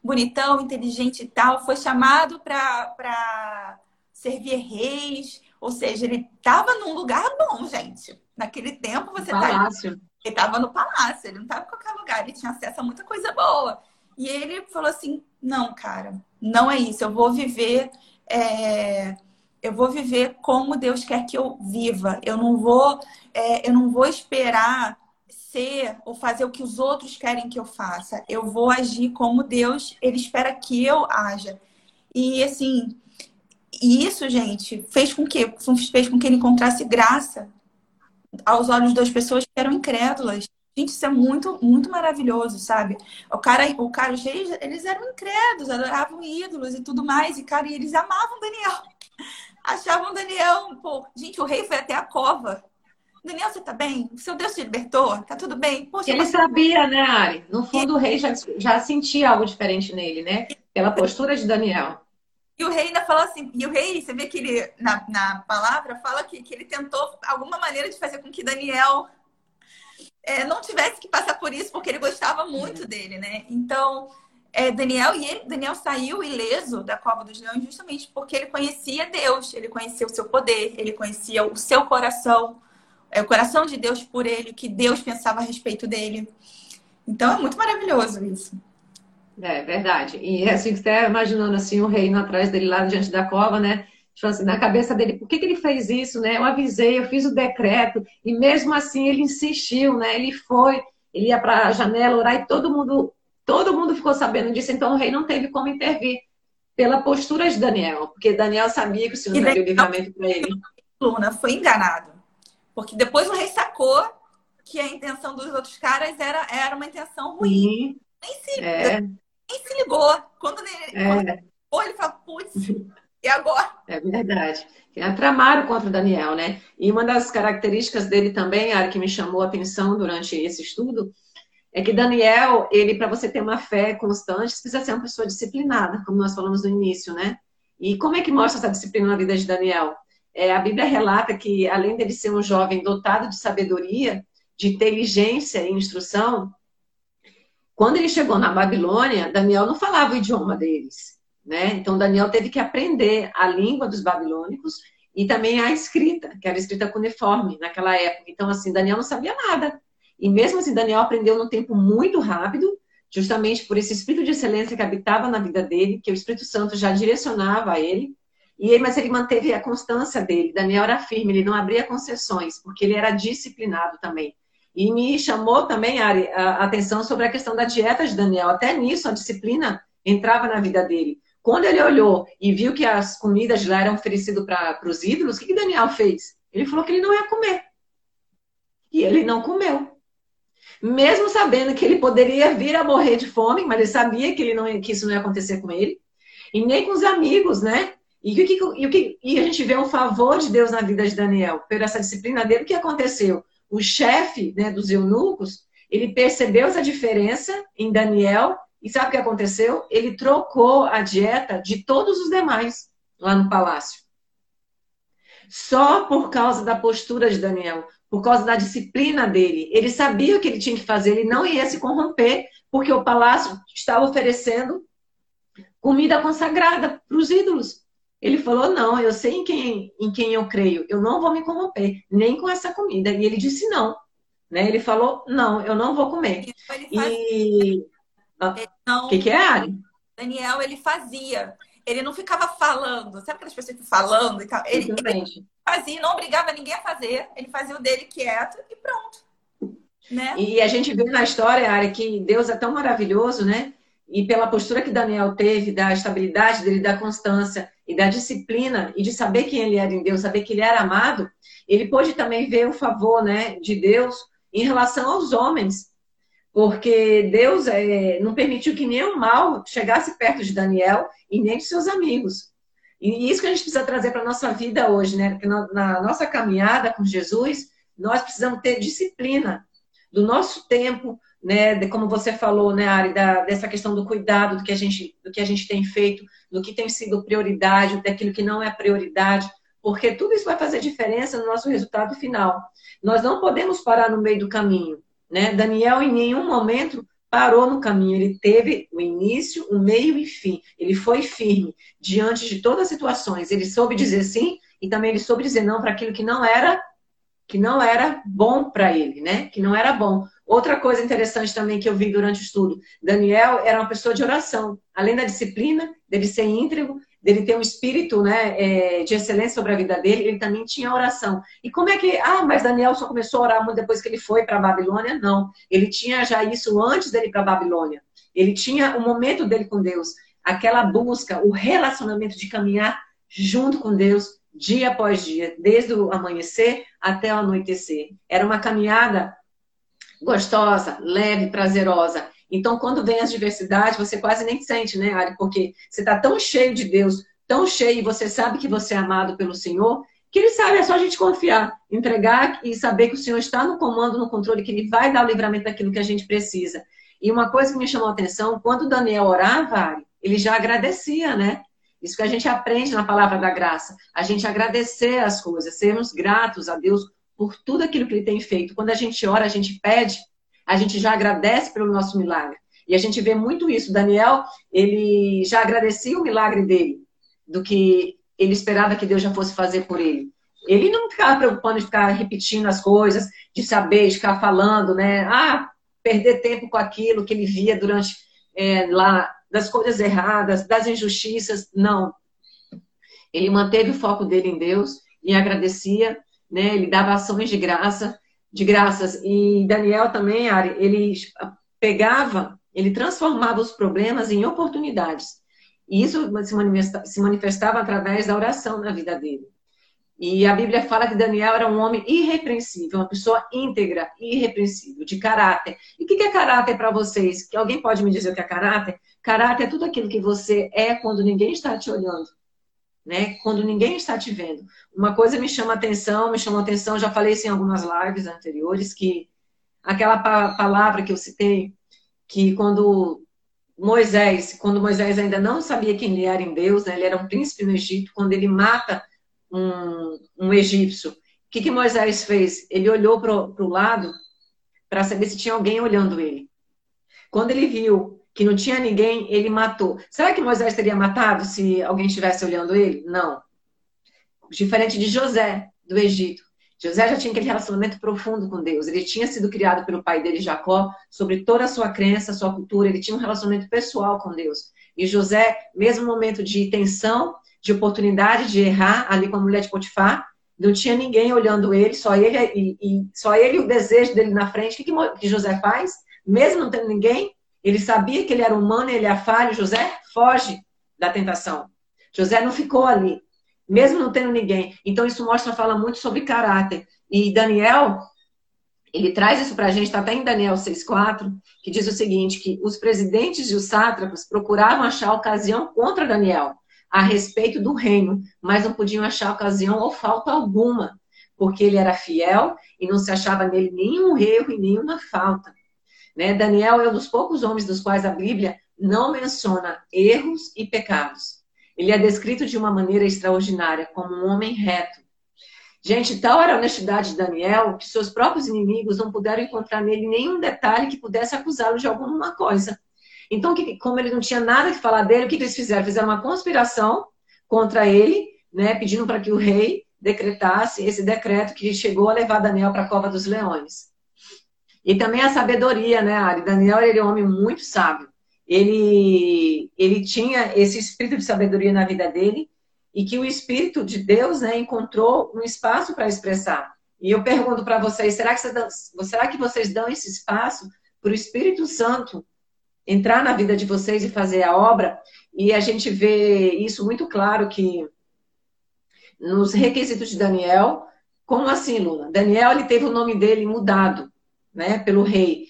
bonitão, inteligente e tal, foi chamado para servir reis, ou seja, ele estava num lugar bom, gente. Naquele tempo você tá palácio. Ele estava no palácio, ele não estava em qualquer lugar, ele tinha acesso a muita coisa boa. E ele falou assim: não, cara, não é isso. Eu vou viver, é... eu vou viver como Deus quer que eu viva. Eu não vou, é... eu não vou esperar ser ou fazer o que os outros querem que eu faça. Eu vou agir como Deus ele espera que eu haja. E assim, e isso, gente, fez com que fez com que ele encontrasse graça aos olhos das pessoas que eram incrédulas. Gente, isso é muito, muito maravilhoso, sabe? O cara, o cara, reis, eles eram incrédulos, adoravam ídolos e tudo mais. E, cara, eles amavam Daniel. (laughs) Achavam Daniel, pô, gente, o rei foi até a cova. Daniel, você tá bem? Seu Deus te libertou? Tá tudo bem? Poxa, ele sabia, né, Ari? No fundo, o rei já, já sentia algo diferente nele, né? Pela postura de Daniel. E o rei ainda fala assim, e o rei, você vê que ele, na, na palavra, fala que, que ele tentou alguma maneira de fazer com que Daniel é, não tivesse que passar por isso, porque ele gostava muito dele, né? Então, é, Daniel e ele, Daniel saiu ileso da cova dos leões justamente porque ele conhecia Deus, ele conhecia o seu poder, ele conhecia o seu coração, é, o coração de Deus por ele, o que Deus pensava a respeito dele. Então, é muito maravilhoso isso. É verdade. E é assim, você imaginando assim, o reino atrás dele lá diante da cova, né? Tipo assim, na cabeça dele, por que, que ele fez isso, né? Eu avisei, eu fiz o decreto, e mesmo assim ele insistiu, né? Ele foi, ele ia para a janela orar e todo mundo, todo mundo ficou sabendo disso, então o rei não teve como intervir pela postura de Daniel, porque Daniel sabia que o Senhor daria o livramento para ele. Luna foi enganado, porque depois o rei sacou que a intenção dos outros caras era, era uma intenção ruim. Sim. Nem se, é nem se ligou. Quando ele, é. quando ele, ele fala, putz, e agora? É verdade. Tramaram contra o Daniel, né? E uma das características dele também, Ari, que me chamou a atenção durante esse estudo, é que Daniel, ele, para você ter uma fé constante, precisa ser uma pessoa disciplinada, como nós falamos no início, né? E como é que mostra essa disciplina na vida de Daniel? É, a Bíblia relata que, além dele ser um jovem dotado de sabedoria, de inteligência e instrução, quando ele chegou na Babilônia, Daniel não falava o idioma deles, né? Então Daniel teve que aprender a língua dos babilônicos e também a escrita, que era escrita cuneiforme naquela época. Então assim, Daniel não sabia nada. E mesmo assim Daniel aprendeu num tempo muito rápido, justamente por esse espírito de excelência que habitava na vida dele, que o Espírito Santo já direcionava a ele. E ele, mas ele manteve a constância dele. Daniel era firme, ele não abria concessões, porque ele era disciplinado também. E me chamou também, a atenção sobre a questão da dieta de Daniel. Até nisso, a disciplina entrava na vida dele. Quando ele olhou e viu que as comidas de lá eram oferecidas para os ídolos, o que, que Daniel fez? Ele falou que ele não ia comer. E ele não comeu. Mesmo sabendo que ele poderia vir a morrer de fome, mas ele sabia que, ele não, que isso não ia acontecer com ele. E nem com os amigos, né? E, o que, e, e a gente vê o favor de Deus na vida de Daniel, por essa disciplina dele. O que aconteceu? O chefe né, dos eunucos, ele percebeu essa diferença em Daniel e sabe o que aconteceu? Ele trocou a dieta de todos os demais lá no palácio. Só por causa da postura de Daniel, por causa da disciplina dele. Ele sabia o que ele tinha que fazer, ele não ia se corromper, porque o palácio estava oferecendo comida consagrada para os ídolos. Ele falou: Não, eu sei em quem, em quem eu creio, eu não vou me corromper, nem com essa comida. E ele disse: Não. Né? Ele falou: Não, eu não vou comer. E. O ah, que, que é, Ari? Daniel, ele fazia. Ele não ficava falando, sabe aquelas pessoas que falando e tal? Ele, ele fazia, não obrigava ninguém a fazer, ele fazia o dele quieto e pronto. Né? E a gente vê na história, Ari, que Deus é tão maravilhoso, né? E pela postura que Daniel teve, da estabilidade dele, da constância e da disciplina, e de saber quem ele era em Deus, saber que ele era amado, ele pôde também ver o favor né, de Deus em relação aos homens. Porque Deus é, não permitiu que nenhum mal chegasse perto de Daniel e nem de seus amigos. E isso que a gente precisa trazer para a nossa vida hoje, né? Porque na, na nossa caminhada com Jesus, nós precisamos ter disciplina do nosso tempo, né, de, como você falou, né, Ari, da, dessa questão do cuidado do que a gente do que a gente tem feito, do que tem sido prioridade, daquilo que não é prioridade, porque tudo isso vai fazer diferença no nosso resultado final. Nós não podemos parar no meio do caminho, né? Daniel em nenhum momento parou no caminho, ele teve o início, o meio e fim. Ele foi firme diante de todas as situações. Ele soube dizer sim e também ele soube dizer não para aquilo que não era que não era bom para ele, né? Que não era bom. Outra coisa interessante também que eu vi durante o estudo, Daniel era uma pessoa de oração. Além da disciplina, dele ser íntegro, dele ter um espírito né, é, de excelência sobre a vida dele, ele também tinha oração. E como é que. Ah, mas Daniel só começou a orar muito depois que ele foi para a Babilônia? Não. Ele tinha já isso antes dele ir para a Babilônia. Ele tinha o momento dele com Deus, aquela busca, o relacionamento de caminhar junto com Deus, dia após dia, desde o amanhecer até o anoitecer. Era uma caminhada gostosa, leve, prazerosa. Então, quando vem as diversidades, você quase nem sente, né, Ari? Porque você está tão cheio de Deus, tão cheio, e você sabe que você é amado pelo Senhor, que Ele sabe, é só a gente confiar, entregar e saber que o Senhor está no comando, no controle, que Ele vai dar o livramento daquilo que a gente precisa. E uma coisa que me chamou a atenção, quando Daniel orava, Ari, ele já agradecia, né? Isso que a gente aprende na palavra da graça. A gente agradecer as coisas, sermos gratos a Deus por tudo aquilo que ele tem feito. Quando a gente ora, a gente pede, a gente já agradece pelo nosso milagre. E a gente vê muito isso. Daniel, ele já agradecia o milagre dele, do que ele esperava que Deus já fosse fazer por ele. Ele não ficava preocupando de ficar repetindo as coisas, de saber, de ficar falando, né? Ah, perder tempo com aquilo que ele via durante é, lá, das coisas erradas, das injustiças. Não. Ele manteve o foco dele em Deus e agradecia né? Ele dava ações de graça, de graças. E Daniel também, Ari, ele pegava, ele transformava os problemas em oportunidades. E isso se manifestava através da oração na vida dele. E a Bíblia fala que Daniel era um homem irrepreensível, uma pessoa íntegra, irrepreensível, de caráter. E o que é caráter para vocês? Que alguém pode me dizer o que é caráter? Caráter é tudo aquilo que você é quando ninguém está te olhando né? Quando ninguém está te vendo. Uma coisa me chama atenção, me chamou atenção, já falei isso em algumas lives anteriores, que aquela pa palavra que eu citei, que quando Moisés, quando Moisés ainda não sabia quem ele era em Deus, né? ele era um príncipe no Egito, quando ele mata um, um egípcio, o que, que Moisés fez? Ele olhou para o lado para saber se tinha alguém olhando ele. Quando ele viu que não tinha ninguém, ele matou. Será que Moisés teria matado se alguém estivesse olhando ele? Não. Diferente de José, do Egito. José já tinha aquele relacionamento profundo com Deus. Ele tinha sido criado pelo pai dele, Jacó, sobre toda a sua crença, sua cultura. Ele tinha um relacionamento pessoal com Deus. E José, mesmo momento de tensão, de oportunidade de errar ali com a mulher de Potifar, não tinha ninguém olhando ele, só ele e, e só ele o desejo dele na frente. O que, que José faz? Mesmo não tendo ninguém, ele sabia que ele era humano, ele é falho. José foge da tentação. José não ficou ali, mesmo não tendo ninguém. Então isso mostra, fala muito sobre caráter. E Daniel, ele traz isso para a gente, está até em Daniel 6,4, que diz o seguinte: que os presidentes e os sátrapas procuravam achar ocasião contra Daniel a respeito do reino, mas não podiam achar ocasião ou falta alguma, porque ele era fiel e não se achava nele nenhum erro e nenhuma falta. Né? Daniel é um dos poucos homens dos quais a Bíblia não menciona erros e pecados. Ele é descrito de uma maneira extraordinária, como um homem reto. Gente, tal era a honestidade de Daniel que seus próprios inimigos não puderam encontrar nele nenhum detalhe que pudesse acusá-lo de alguma coisa. Então, como ele não tinha nada que falar dele, o que eles fizeram? Fizeram uma conspiração contra ele, né, pedindo para que o rei decretasse esse decreto que chegou a levar Daniel para a cova dos leões. E também a sabedoria, né, Ari? Daniel era um homem muito sábio. Ele, ele tinha esse espírito de sabedoria na vida dele e que o Espírito de Deus né, encontrou um espaço para expressar. E eu pergunto para vocês, será que, vocês, será que vocês dão esse espaço para o Espírito Santo entrar na vida de vocês e fazer a obra? E a gente vê isso muito claro que nos requisitos de Daniel, como assim, Luna? Daniel ele teve o nome dele mudado, né, pelo rei.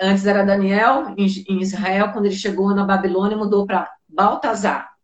Antes era Daniel em Israel, quando ele chegou na Babilônia, mudou para Baltazar.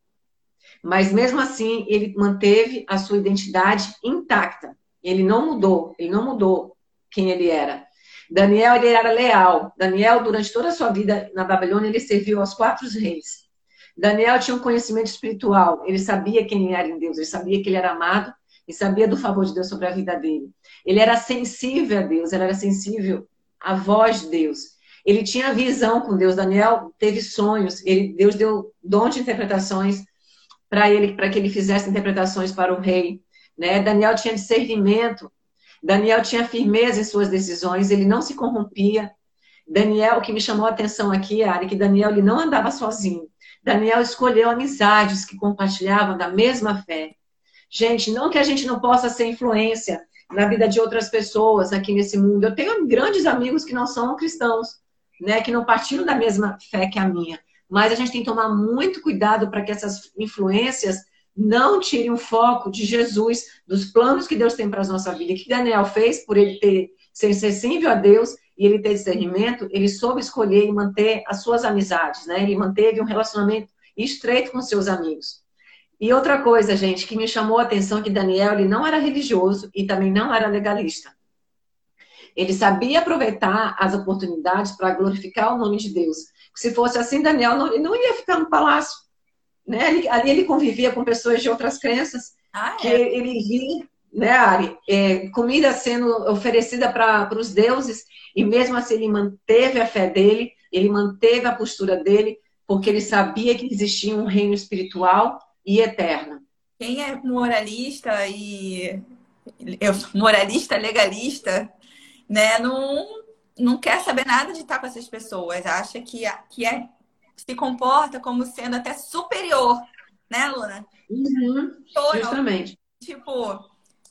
Mas mesmo assim, ele manteve a sua identidade intacta. Ele não mudou, ele não mudou quem ele era. Daniel ele era leal. Daniel, durante toda a sua vida na Babilônia, ele serviu aos quatro reis. Daniel tinha um conhecimento espiritual. Ele sabia quem era em Deus, ele sabia que ele era amado e sabia do favor de Deus sobre a vida dele. Ele era sensível a Deus, ele era sensível à voz de Deus. Ele tinha visão com Deus. Daniel teve sonhos. Ele, Deus deu dom de interpretações para ele, para que ele fizesse interpretações para o rei. Né? Daniel tinha discernimento, Daniel tinha firmeza em suas decisões, ele não se corrompia. Daniel, o que me chamou a atenção aqui, Ari, que Daniel ele não andava sozinho. Daniel escolheu amizades que compartilhavam da mesma fé. Gente, não que a gente não possa ser influência na vida de outras pessoas aqui nesse mundo. Eu tenho grandes amigos que não são cristãos, né, que não partilham da mesma fé que a minha mas a gente tem que tomar muito cuidado para que essas influências não tirem o foco de Jesus, dos planos que Deus tem para a nossa vida. Que Daniel fez por ele ter ser sensível a Deus e ele ter discernimento, ele soube escolher e manter as suas amizades, né? Ele manteve um relacionamento estreito com seus amigos. E outra coisa, gente, que me chamou a atenção que Daniel ele não era religioso e também não era legalista. Ele sabia aproveitar as oportunidades para glorificar o nome de Deus. Se fosse assim, Daniel não, não ia ficar no palácio. Né? Ali, ali ele convivia com pessoas de outras crenças, ah, é? que ele via, né, Ari, é, comida sendo oferecida para os deuses, e mesmo assim ele manteve a fé dele, ele manteve a postura dele, porque ele sabia que existia um reino espiritual e eterno. Quem é moralista e moralista, legalista, né, não não quer saber nada de estar com essas pessoas, acha que, que é, se comporta como sendo até superior, né, Luna? Uhum, justamente. Tipo,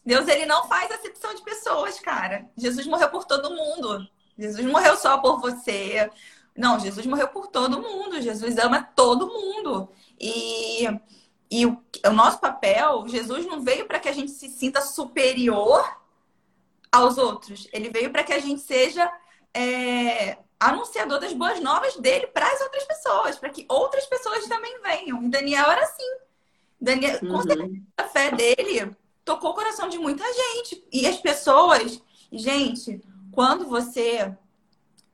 Deus ele não faz acepção de pessoas, cara. Jesus morreu por todo mundo. Jesus morreu só por você. Não, Jesus morreu por todo mundo. Jesus ama todo mundo. E, e o, o nosso papel, Jesus não veio para que a gente se sinta superior aos outros. Ele veio para que a gente seja é, anunciador das boas novas dele para as outras pessoas, para que outras pessoas também venham. E Daniel era assim. Daniel, uhum. com certeza, a fé dele tocou o coração de muita gente. E as pessoas, gente, quando você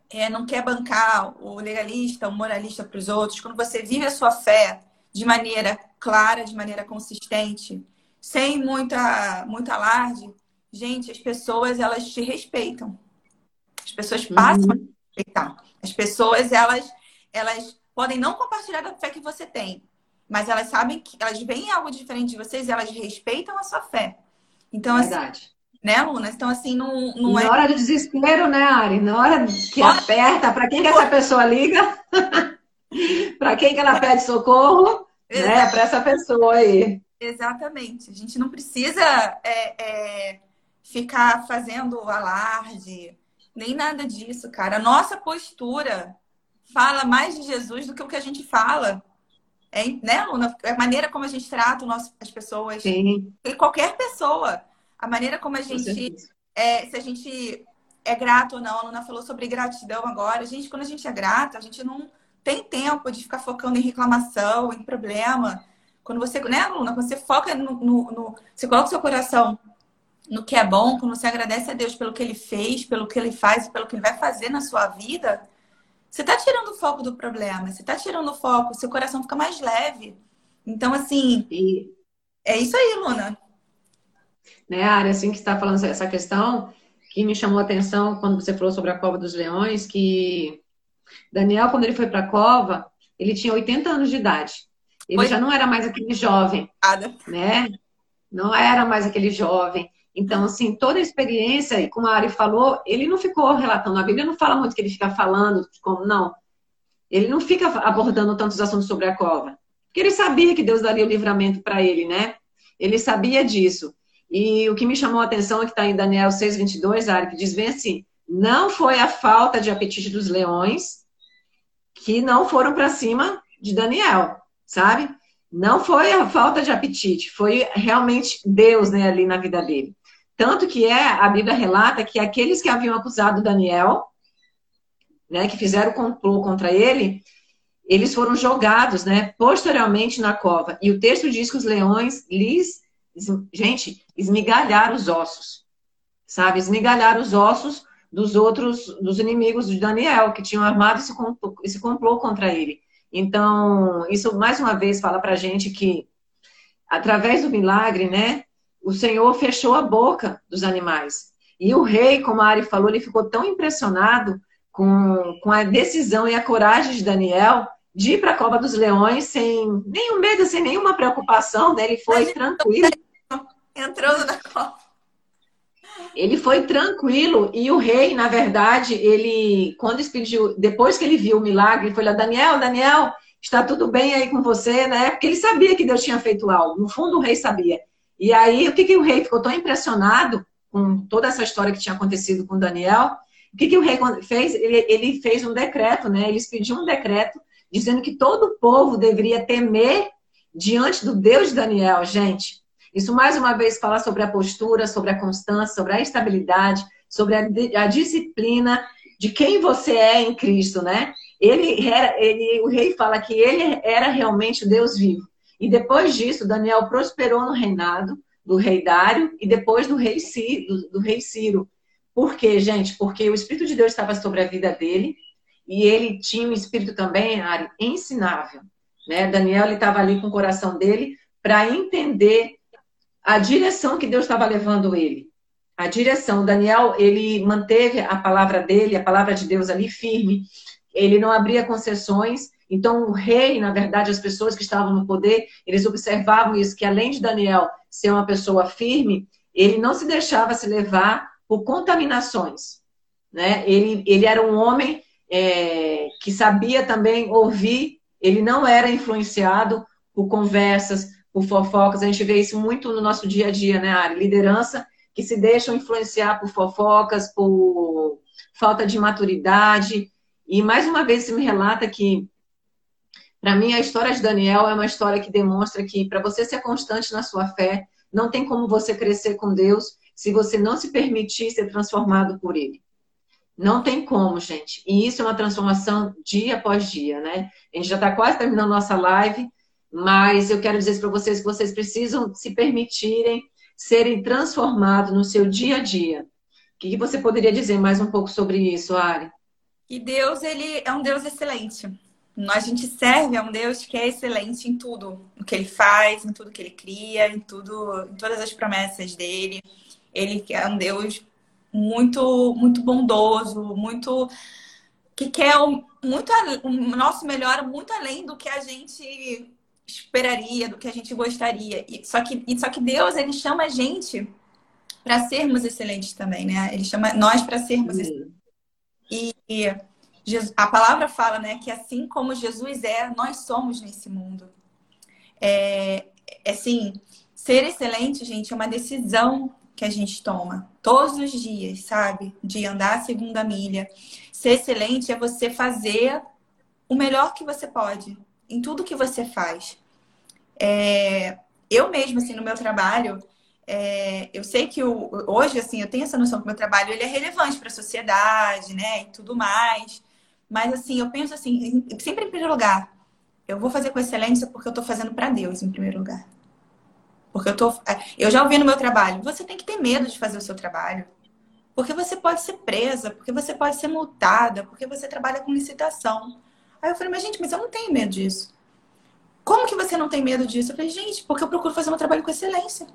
é, não quer bancar o legalista, o moralista para os outros, quando você vive a sua fé de maneira clara, de maneira consistente, sem muita, muito alarde, gente, as pessoas elas te respeitam. As pessoas passam uhum. a respeitar. As pessoas, elas, elas podem não compartilhar da fé que você tem, mas elas sabem que elas veem algo diferente de vocês e elas respeitam a sua fé. Então, assim, Verdade. assim, né, Luna? Então, assim, não, não Na é... hora do desespero, né, Ari? Na hora que aperta, para quem que essa pessoa liga? (laughs) para quem que ela pede socorro? Né? Para essa pessoa aí. Exatamente. A gente não precisa é, é, ficar fazendo alarde, nem nada disso, cara. A nossa postura fala mais de Jesus do que o que a gente fala. É, né, Luna? A maneira como a gente trata nosso, as pessoas. Sim. E qualquer pessoa. A maneira como a gente. É, se a gente é grato ou não. A Luna falou sobre gratidão agora. Gente, quando a gente é grata, a gente não tem tempo de ficar focando em reclamação, em problema. Quando você, né, Luna? Quando você foca no, no, no você coloca o seu coração no que é bom, quando você agradece a Deus pelo que ele fez, pelo que ele faz, pelo que ele vai fazer na sua vida, você está tirando o foco do problema, você está tirando o foco, seu coração fica mais leve. Então, assim, e... é isso aí, Luna. Né, área assim que está falando essa questão, que me chamou a atenção quando você falou sobre a cova dos leões, que Daniel, quando ele foi para a cova, ele tinha 80 anos de idade. Ele já não era mais aquele jovem, né? Não era mais aquele jovem. Então, assim, toda a experiência, e como a Ari falou, ele não ficou relatando. A Bíblia não fala muito que ele fica falando, como, não. Ele não fica abordando tantos assuntos sobre a cova. Porque ele sabia que Deus daria o livramento para ele, né? Ele sabia disso. E o que me chamou a atenção é que está em Daniel 6,22, Ari, que diz bem assim: não foi a falta de apetite dos leões que não foram para cima de Daniel, sabe? Não foi a falta de apetite, foi realmente Deus né, ali na vida dele. Tanto que é, a Bíblia relata que aqueles que haviam acusado Daniel, né, que fizeram complô contra ele, eles foram jogados, né, posteriormente na cova. E o texto diz que os leões lhes, gente, esmigalharam os ossos, sabe? Esmigalharam os ossos dos outros, dos inimigos de Daniel, que tinham armado esse complô, esse complô contra ele. Então, isso mais uma vez fala pra gente que, através do milagre, né, o Senhor fechou a boca dos animais. E o rei, como a Ari falou, ele ficou tão impressionado com, com a decisão e a coragem de Daniel de ir para a cova dos leões sem nenhum medo, sem nenhuma preocupação, né? Ele foi tranquilo. Entrando na cova. Ele foi tranquilo e o rei, na verdade, ele, quando expediu, depois que ele viu o milagre, ele foi lá, Daniel, Daniel, está tudo bem aí com você, né? Porque ele sabia que Deus tinha feito algo. No fundo, o rei sabia. E aí, o que, que o rei ficou tão impressionado com toda essa história que tinha acontecido com Daniel? O que, que o rei fez? Ele, ele fez um decreto, né? Ele expediu um decreto dizendo que todo o povo deveria temer diante do Deus de Daniel, gente. Isso mais uma vez fala sobre a postura, sobre a constância, sobre a estabilidade, sobre a, a disciplina de quem você é em Cristo, né? Ele era, ele, o rei fala que ele era realmente o Deus vivo. E depois disso, Daniel prosperou no reinado do rei Dário e depois do rei Ciro. Do, do rei Ciro. Por quê, gente? Porque o Espírito de Deus estava sobre a vida dele e ele tinha um espírito também, Ari, ensinável. Né? Daniel estava ali com o coração dele para entender a direção que Deus estava levando ele. A direção. Daniel, ele manteve a palavra dele, a palavra de Deus ali firme. Ele não abria concessões. Então, o rei, na verdade, as pessoas que estavam no poder, eles observavam isso, que além de Daniel ser uma pessoa firme, ele não se deixava se levar por contaminações. Né? Ele, ele era um homem é, que sabia também ouvir, ele não era influenciado por conversas, por fofocas. A gente vê isso muito no nosso dia a dia, né, Ari? Liderança que se deixam influenciar por fofocas, por falta de maturidade. E mais uma vez se me relata que, para mim, a história de Daniel é uma história que demonstra que para você ser constante na sua fé, não tem como você crescer com Deus se você não se permitir ser transformado por Ele. Não tem como, gente. E isso é uma transformação dia após dia, né? A gente já está quase terminando nossa live. Mas eu quero dizer para vocês que vocês precisam se permitirem serem transformados no seu dia a dia. O que você poderia dizer mais um pouco sobre isso, Ari? Que Deus ele é um Deus excelente. A gente serve a um Deus que é excelente em tudo, no que ele faz, em tudo que ele cria, em tudo, em todas as promessas dele. Ele é um Deus muito, muito bondoso, muito que quer muito o nosso melhor muito além do que a gente esperaria, do que a gente gostaria. E, só, que, e, só que Deus, ele chama a gente para sermos excelentes também, né? Ele chama nós para sermos excelentes. E, e Jesus, a palavra fala, né, que assim como Jesus é, nós somos nesse mundo. É, é assim, ser excelente, gente, é uma decisão que a gente toma todos os dias, sabe? De andar a segunda milha. Ser excelente é você fazer o melhor que você pode em tudo que você faz. É, eu mesmo, assim, no meu trabalho, é, eu sei que o, hoje, assim, eu tenho essa noção que o meu trabalho ele é relevante para a sociedade, né, e tudo mais. Mas, assim, eu penso assim, sempre em primeiro lugar, eu vou fazer com excelência porque eu estou fazendo para Deus, em primeiro lugar. Porque eu tô, é, eu já ouvi no meu trabalho, você tem que ter medo de fazer o seu trabalho. Porque você pode ser presa, porque você pode ser multada, porque você trabalha com licitação. Aí eu falei, mas gente, mas eu não tenho medo disso. Como que você não tem medo disso? Eu falei, gente, porque eu procuro fazer meu trabalho com excelência.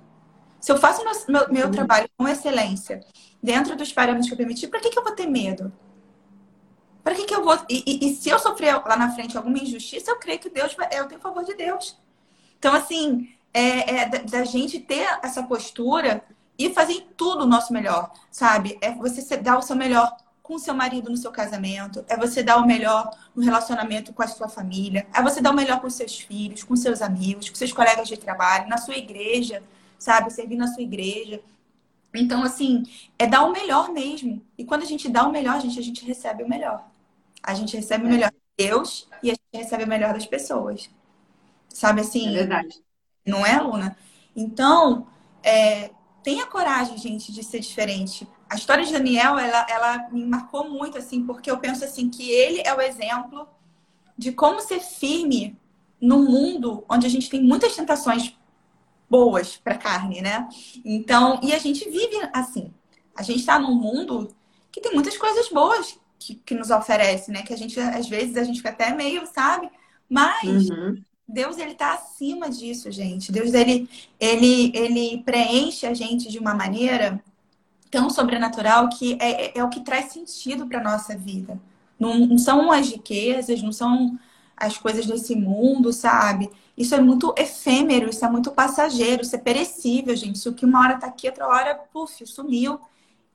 Se eu faço meu, meu, meu trabalho com excelência, dentro dos parâmetros que eu permiti, para que, que eu vou ter medo? Para que, que eu vou. E, e, e, se eu sofrer lá na frente alguma injustiça, eu creio que Deus vai. Eu tenho favor de Deus. Então, assim, é, é da, da, gente ter essa postura e fazer tudo o nosso melhor, sabe? É você dar o seu melhor com seu marido no seu casamento, é você dar o melhor no relacionamento com a sua família, é você dar o melhor com seus filhos, com seus amigos, com seus colegas de trabalho, na sua igreja, sabe? Servir na sua igreja. Então, assim, é dar o melhor mesmo. E quando a gente dá o melhor, gente, a gente recebe o melhor. A gente recebe o é. melhor de Deus e a gente recebe o melhor das pessoas. Sabe assim? É verdade. Não é, Luna? Então, é, tenha coragem, gente, de ser diferente. A história de Daniel, ela, ela me marcou muito, assim, porque eu penso assim que ele é o exemplo de como ser firme no mundo onde a gente tem muitas tentações boas para carne, né? Então, e a gente vive assim. A gente está num mundo que tem muitas coisas boas que, que nos oferece, né? Que a gente, às vezes, a gente fica até meio, sabe? Mas uhum. Deus ele está acima disso, gente. Deus ele, ele, ele preenche a gente de uma maneira tão sobrenatural que é, é, é o que traz sentido para nossa vida. Não, não, são as riquezas, não são as coisas desse mundo, sabe? Isso é muito efêmero, isso é muito passageiro, isso é perecível, gente. Isso que uma hora tá aqui, outra hora, puf, sumiu.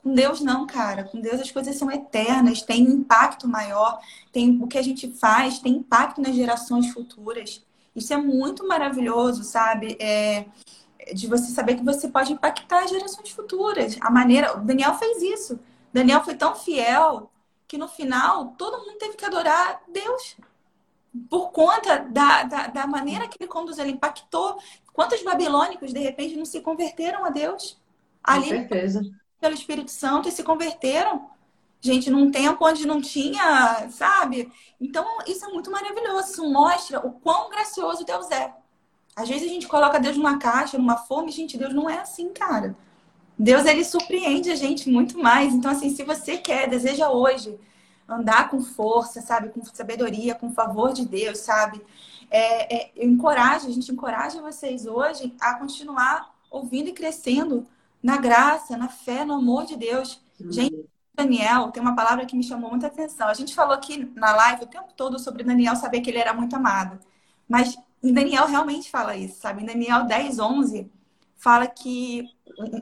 Com Deus não, cara. Com Deus as coisas são eternas, tem impacto maior, tem o que a gente faz tem impacto nas gerações futuras. Isso é muito maravilhoso, sabe? É, de você saber que você pode impactar gerações futuras. A maneira. O Daniel fez isso. Daniel foi tão fiel que no final todo mundo teve que adorar Deus. Por conta da, da, da maneira que ele conduziu, ele impactou. Quantos babilônicos, de repente, não se converteram a Deus? Ali, Com certeza. Pelo Espírito Santo e se converteram gente, num tempo onde não tinha, sabe? Então, isso é muito maravilhoso. Isso mostra o quão gracioso Deus é. Às vezes a gente coloca Deus numa caixa, numa forma, e, gente, Deus não é assim, cara. Deus, ele surpreende a gente muito mais. Então, assim, se você quer, deseja hoje andar com força, sabe? Com sabedoria, com favor de Deus, sabe? É, é, eu encorajo, a gente encoraja vocês hoje a continuar ouvindo e crescendo na graça, na fé, no amor de Deus. Uhum. Gente, Daniel, tem uma palavra que me chamou muita atenção. A gente falou aqui na live o tempo todo sobre Daniel saber que ele era muito amado. Mas em Daniel realmente fala isso, sabe? Em Daniel 10, 11, fala que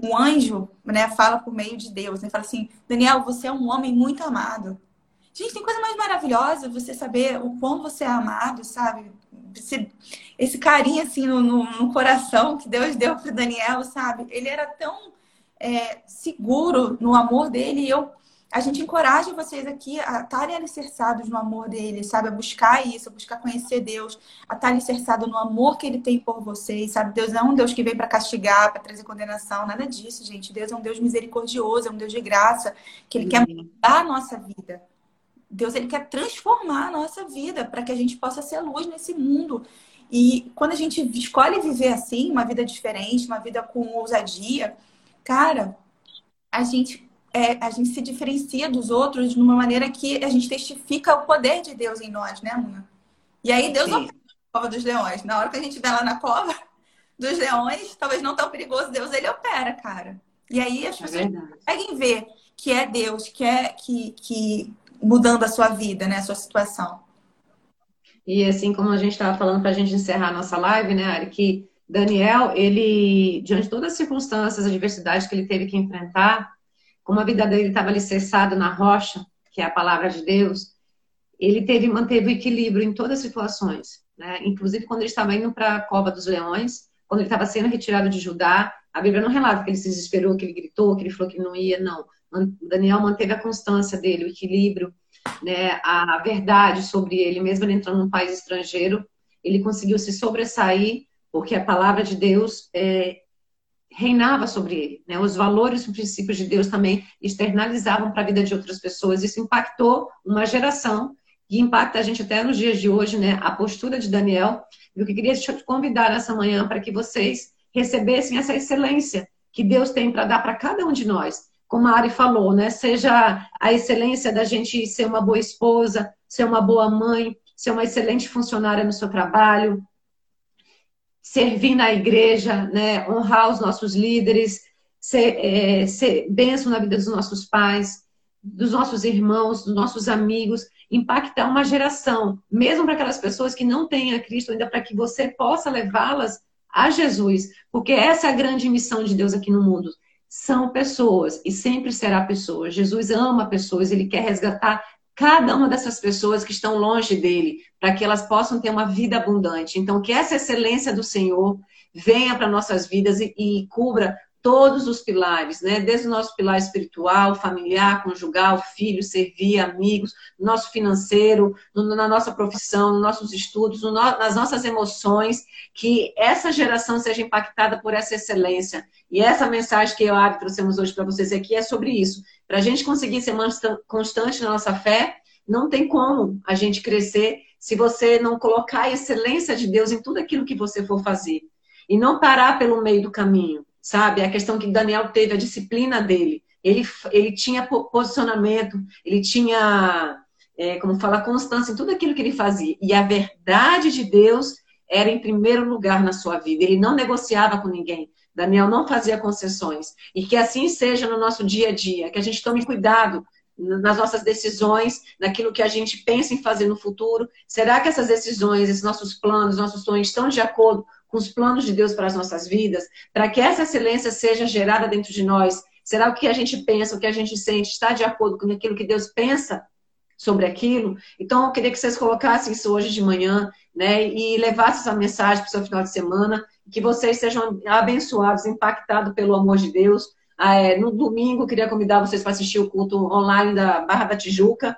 um anjo né, fala por meio de Deus. Né? Fala assim, Daniel, você é um homem muito amado. Gente, tem coisa mais maravilhosa você saber o quão você é amado, sabe? Esse, esse carinho assim no, no, no coração que Deus deu para Daniel, sabe? Ele era tão é, seguro no amor dele e eu a gente encoraja vocês aqui a estarem alicerçados no amor dele, sabe? A buscar isso, a buscar conhecer Deus, a estar alicerçado no amor que ele tem por vocês, sabe? Deus não é um Deus que vem para castigar, para trazer condenação, nada disso, gente. Deus é um Deus misericordioso, é um Deus de graça, que ele quer mudar a nossa vida. Deus ele quer transformar a nossa vida para que a gente possa ser luz nesse mundo. E quando a gente escolhe viver assim, uma vida diferente, uma vida com ousadia, cara, a gente é, a gente se diferencia dos outros de uma maneira que a gente testifica o poder de Deus em nós, né, Muna? E aí Deus opera na cova dos leões. Na hora que a gente vai lá na cova (laughs) dos leões, talvez não tão perigoso, Deus ele opera, cara. E aí as é pessoas conseguem ver que é Deus, que é que, que mudando a sua vida, né, a sua situação. E assim como a gente estava falando para a gente encerrar a nossa live, né, Ari, que Daniel, ele, diante de todas as circunstâncias, as adversidades que ele teve que enfrentar, como a vida dele estava alicerçada na rocha, que é a palavra de Deus, ele teve manteve o equilíbrio em todas as situações, né? Inclusive quando ele estava indo para a cova dos leões, quando ele estava sendo retirado de Judá, a Bíblia não relata que ele se desesperou, que ele gritou, que ele falou que não ia, não. Daniel manteve a constância dele, o equilíbrio, né? A verdade sobre ele, mesmo ele entrando num país estrangeiro, ele conseguiu se sobressair porque a palavra de Deus é, reinava sobre ele. Né? Os valores e os princípios de Deus também externalizavam para a vida de outras pessoas. Isso impactou uma geração e impacta a gente até nos dias de hoje, né? A postura de Daniel. E eu queria te convidar nessa manhã para que vocês recebessem essa excelência que Deus tem para dar para cada um de nós. Como a Ari falou, né? Seja a excelência da gente ser uma boa esposa, ser uma boa mãe, ser uma excelente funcionária no seu trabalho, servir na igreja, né, honrar os nossos líderes, ser, é, ser bênção na vida dos nossos pais, dos nossos irmãos, dos nossos amigos, impactar uma geração, mesmo para aquelas pessoas que não têm a Cristo ainda, para que você possa levá-las a Jesus, porque essa é a grande missão de Deus aqui no mundo. São pessoas e sempre será pessoas. Jesus ama pessoas, ele quer resgatar cada uma dessas pessoas que estão longe dele, para que elas possam ter uma vida abundante. Então, que essa excelência do Senhor venha para nossas vidas e, e cubra todos os pilares, né? Desde o nosso pilar espiritual, familiar, conjugal, filho, servir, amigos, nosso financeiro, no, na nossa profissão, nos nossos estudos, no, nas nossas emoções, que essa geração seja impactada por essa excelência. E essa mensagem que eu e trouxemos hoje para vocês aqui é sobre isso. Para a gente conseguir ser constante na nossa fé, não tem como a gente crescer se você não colocar a excelência de Deus em tudo aquilo que você for fazer. E não parar pelo meio do caminho sabe? A questão que Daniel teve, a disciplina dele. Ele, ele tinha posicionamento, ele tinha, é, como fala, constância em tudo aquilo que ele fazia. E a verdade de Deus era em primeiro lugar na sua vida. Ele não negociava com ninguém. Daniel não fazia concessões. E que assim seja no nosso dia a dia, que a gente tome cuidado nas nossas decisões, naquilo que a gente pensa em fazer no futuro. Será que essas decisões, esses nossos planos, nossos sonhos estão de acordo com os planos de Deus para as nossas vidas, para que essa excelência seja gerada dentro de nós? Será o que a gente pensa, o que a gente sente está de acordo com aquilo que Deus pensa sobre aquilo? Então, eu queria que vocês colocassem isso hoje de manhã, né, e levassem essa mensagem para o seu final de semana, que vocês sejam abençoados, impactados pelo amor de Deus. Ah, é, no domingo, queria convidar vocês para assistir o culto online da Barra da Tijuca,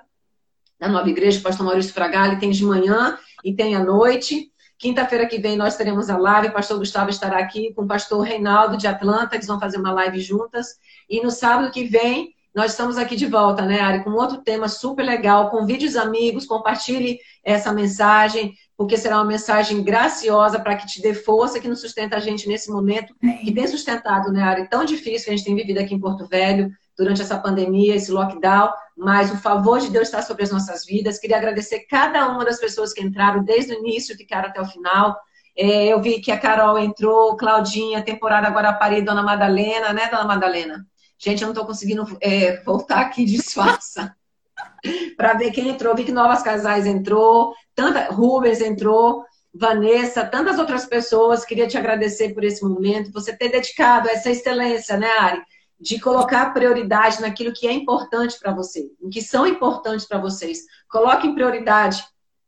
da Nova Igreja, o pastor Maurício Fragali, tem de manhã e tem à noite. Quinta-feira que vem nós teremos a live, o pastor Gustavo estará aqui com o pastor Reinaldo de Atlanta, que vão fazer uma live juntas. E no sábado que vem, nós estamos aqui de volta, né, Ari, com outro tema super legal. Convide os amigos, compartilhe essa mensagem, porque será uma mensagem graciosa para que te dê força, que nos sustenta a gente nesse momento, que tem sustentado, né, Ari, tão difícil que a gente tem vivido aqui em Porto Velho, durante essa pandemia, esse lockdown, mas o favor de Deus está sobre as nossas vidas. Queria agradecer cada uma das pessoas que entraram desde o início ficaram até o final. É, eu vi que a Carol entrou, Claudinha, temporada agora Guarapari, Dona Madalena, né, Dona Madalena? Gente, eu não estou conseguindo é, voltar aqui, disfarça. (laughs) para ver quem entrou. Vi que Novas Casais entrou, tanta, Rubens entrou, Vanessa, tantas outras pessoas. Queria te agradecer por esse momento, você ter dedicado essa excelência, né, Ari? De colocar prioridade naquilo que é importante para você, em que são importantes para vocês. Coloque em prioridade,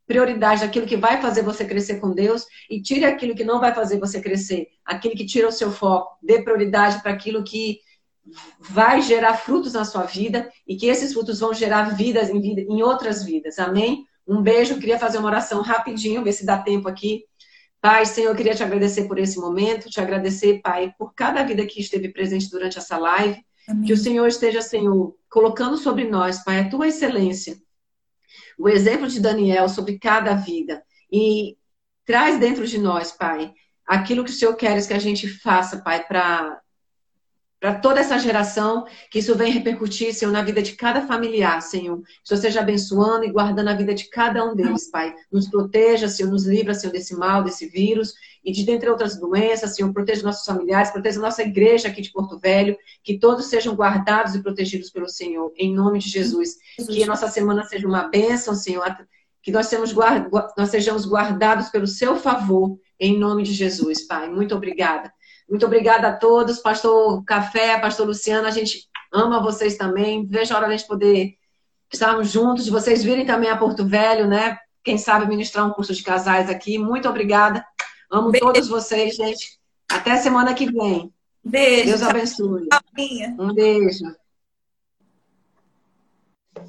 prioridade naquilo que vai fazer você crescer com Deus e tire aquilo que não vai fazer você crescer, aquilo que tira o seu foco. Dê prioridade para aquilo que vai gerar frutos na sua vida e que esses frutos vão gerar vidas em, vida, em outras vidas. Amém? Um beijo. Queria fazer uma oração rapidinho, ver se dá tempo aqui. Pai, Senhor, eu queria te agradecer por esse momento, te agradecer, Pai, por cada vida que esteve presente durante essa live. Amém. Que o Senhor esteja, Senhor, colocando sobre nós, Pai, a tua excelência. O exemplo de Daniel sobre cada vida. E traz dentro de nós, Pai, aquilo que o Senhor quer que a gente faça, Pai, para para toda essa geração, que isso venha repercutir, Senhor, na vida de cada familiar, Senhor. Que o Senhor esteja abençoando e guardando a vida de cada um deles, Pai. Nos proteja, Senhor, nos livra, Senhor, desse mal, desse vírus e de dentre outras doenças, Senhor, proteja nossos familiares, proteja nossa igreja aqui de Porto Velho, que todos sejam guardados e protegidos pelo Senhor, em nome de Jesus. Que a nossa semana seja uma bênção, Senhor, que nós, sejamos nós sejamos guardados pelo seu favor, em nome de Jesus, Pai. Muito obrigada. Muito obrigada a todos, Pastor Café, Pastor Luciano, a gente ama vocês também. Veja a hora de a gente poder estarmos juntos, de vocês virem também a Porto Velho, né? Quem sabe ministrar um curso de casais aqui. Muito obrigada. Amo Beijo. todos vocês, gente. Até semana que vem. Beijo. Deus abençoe. Um beijo.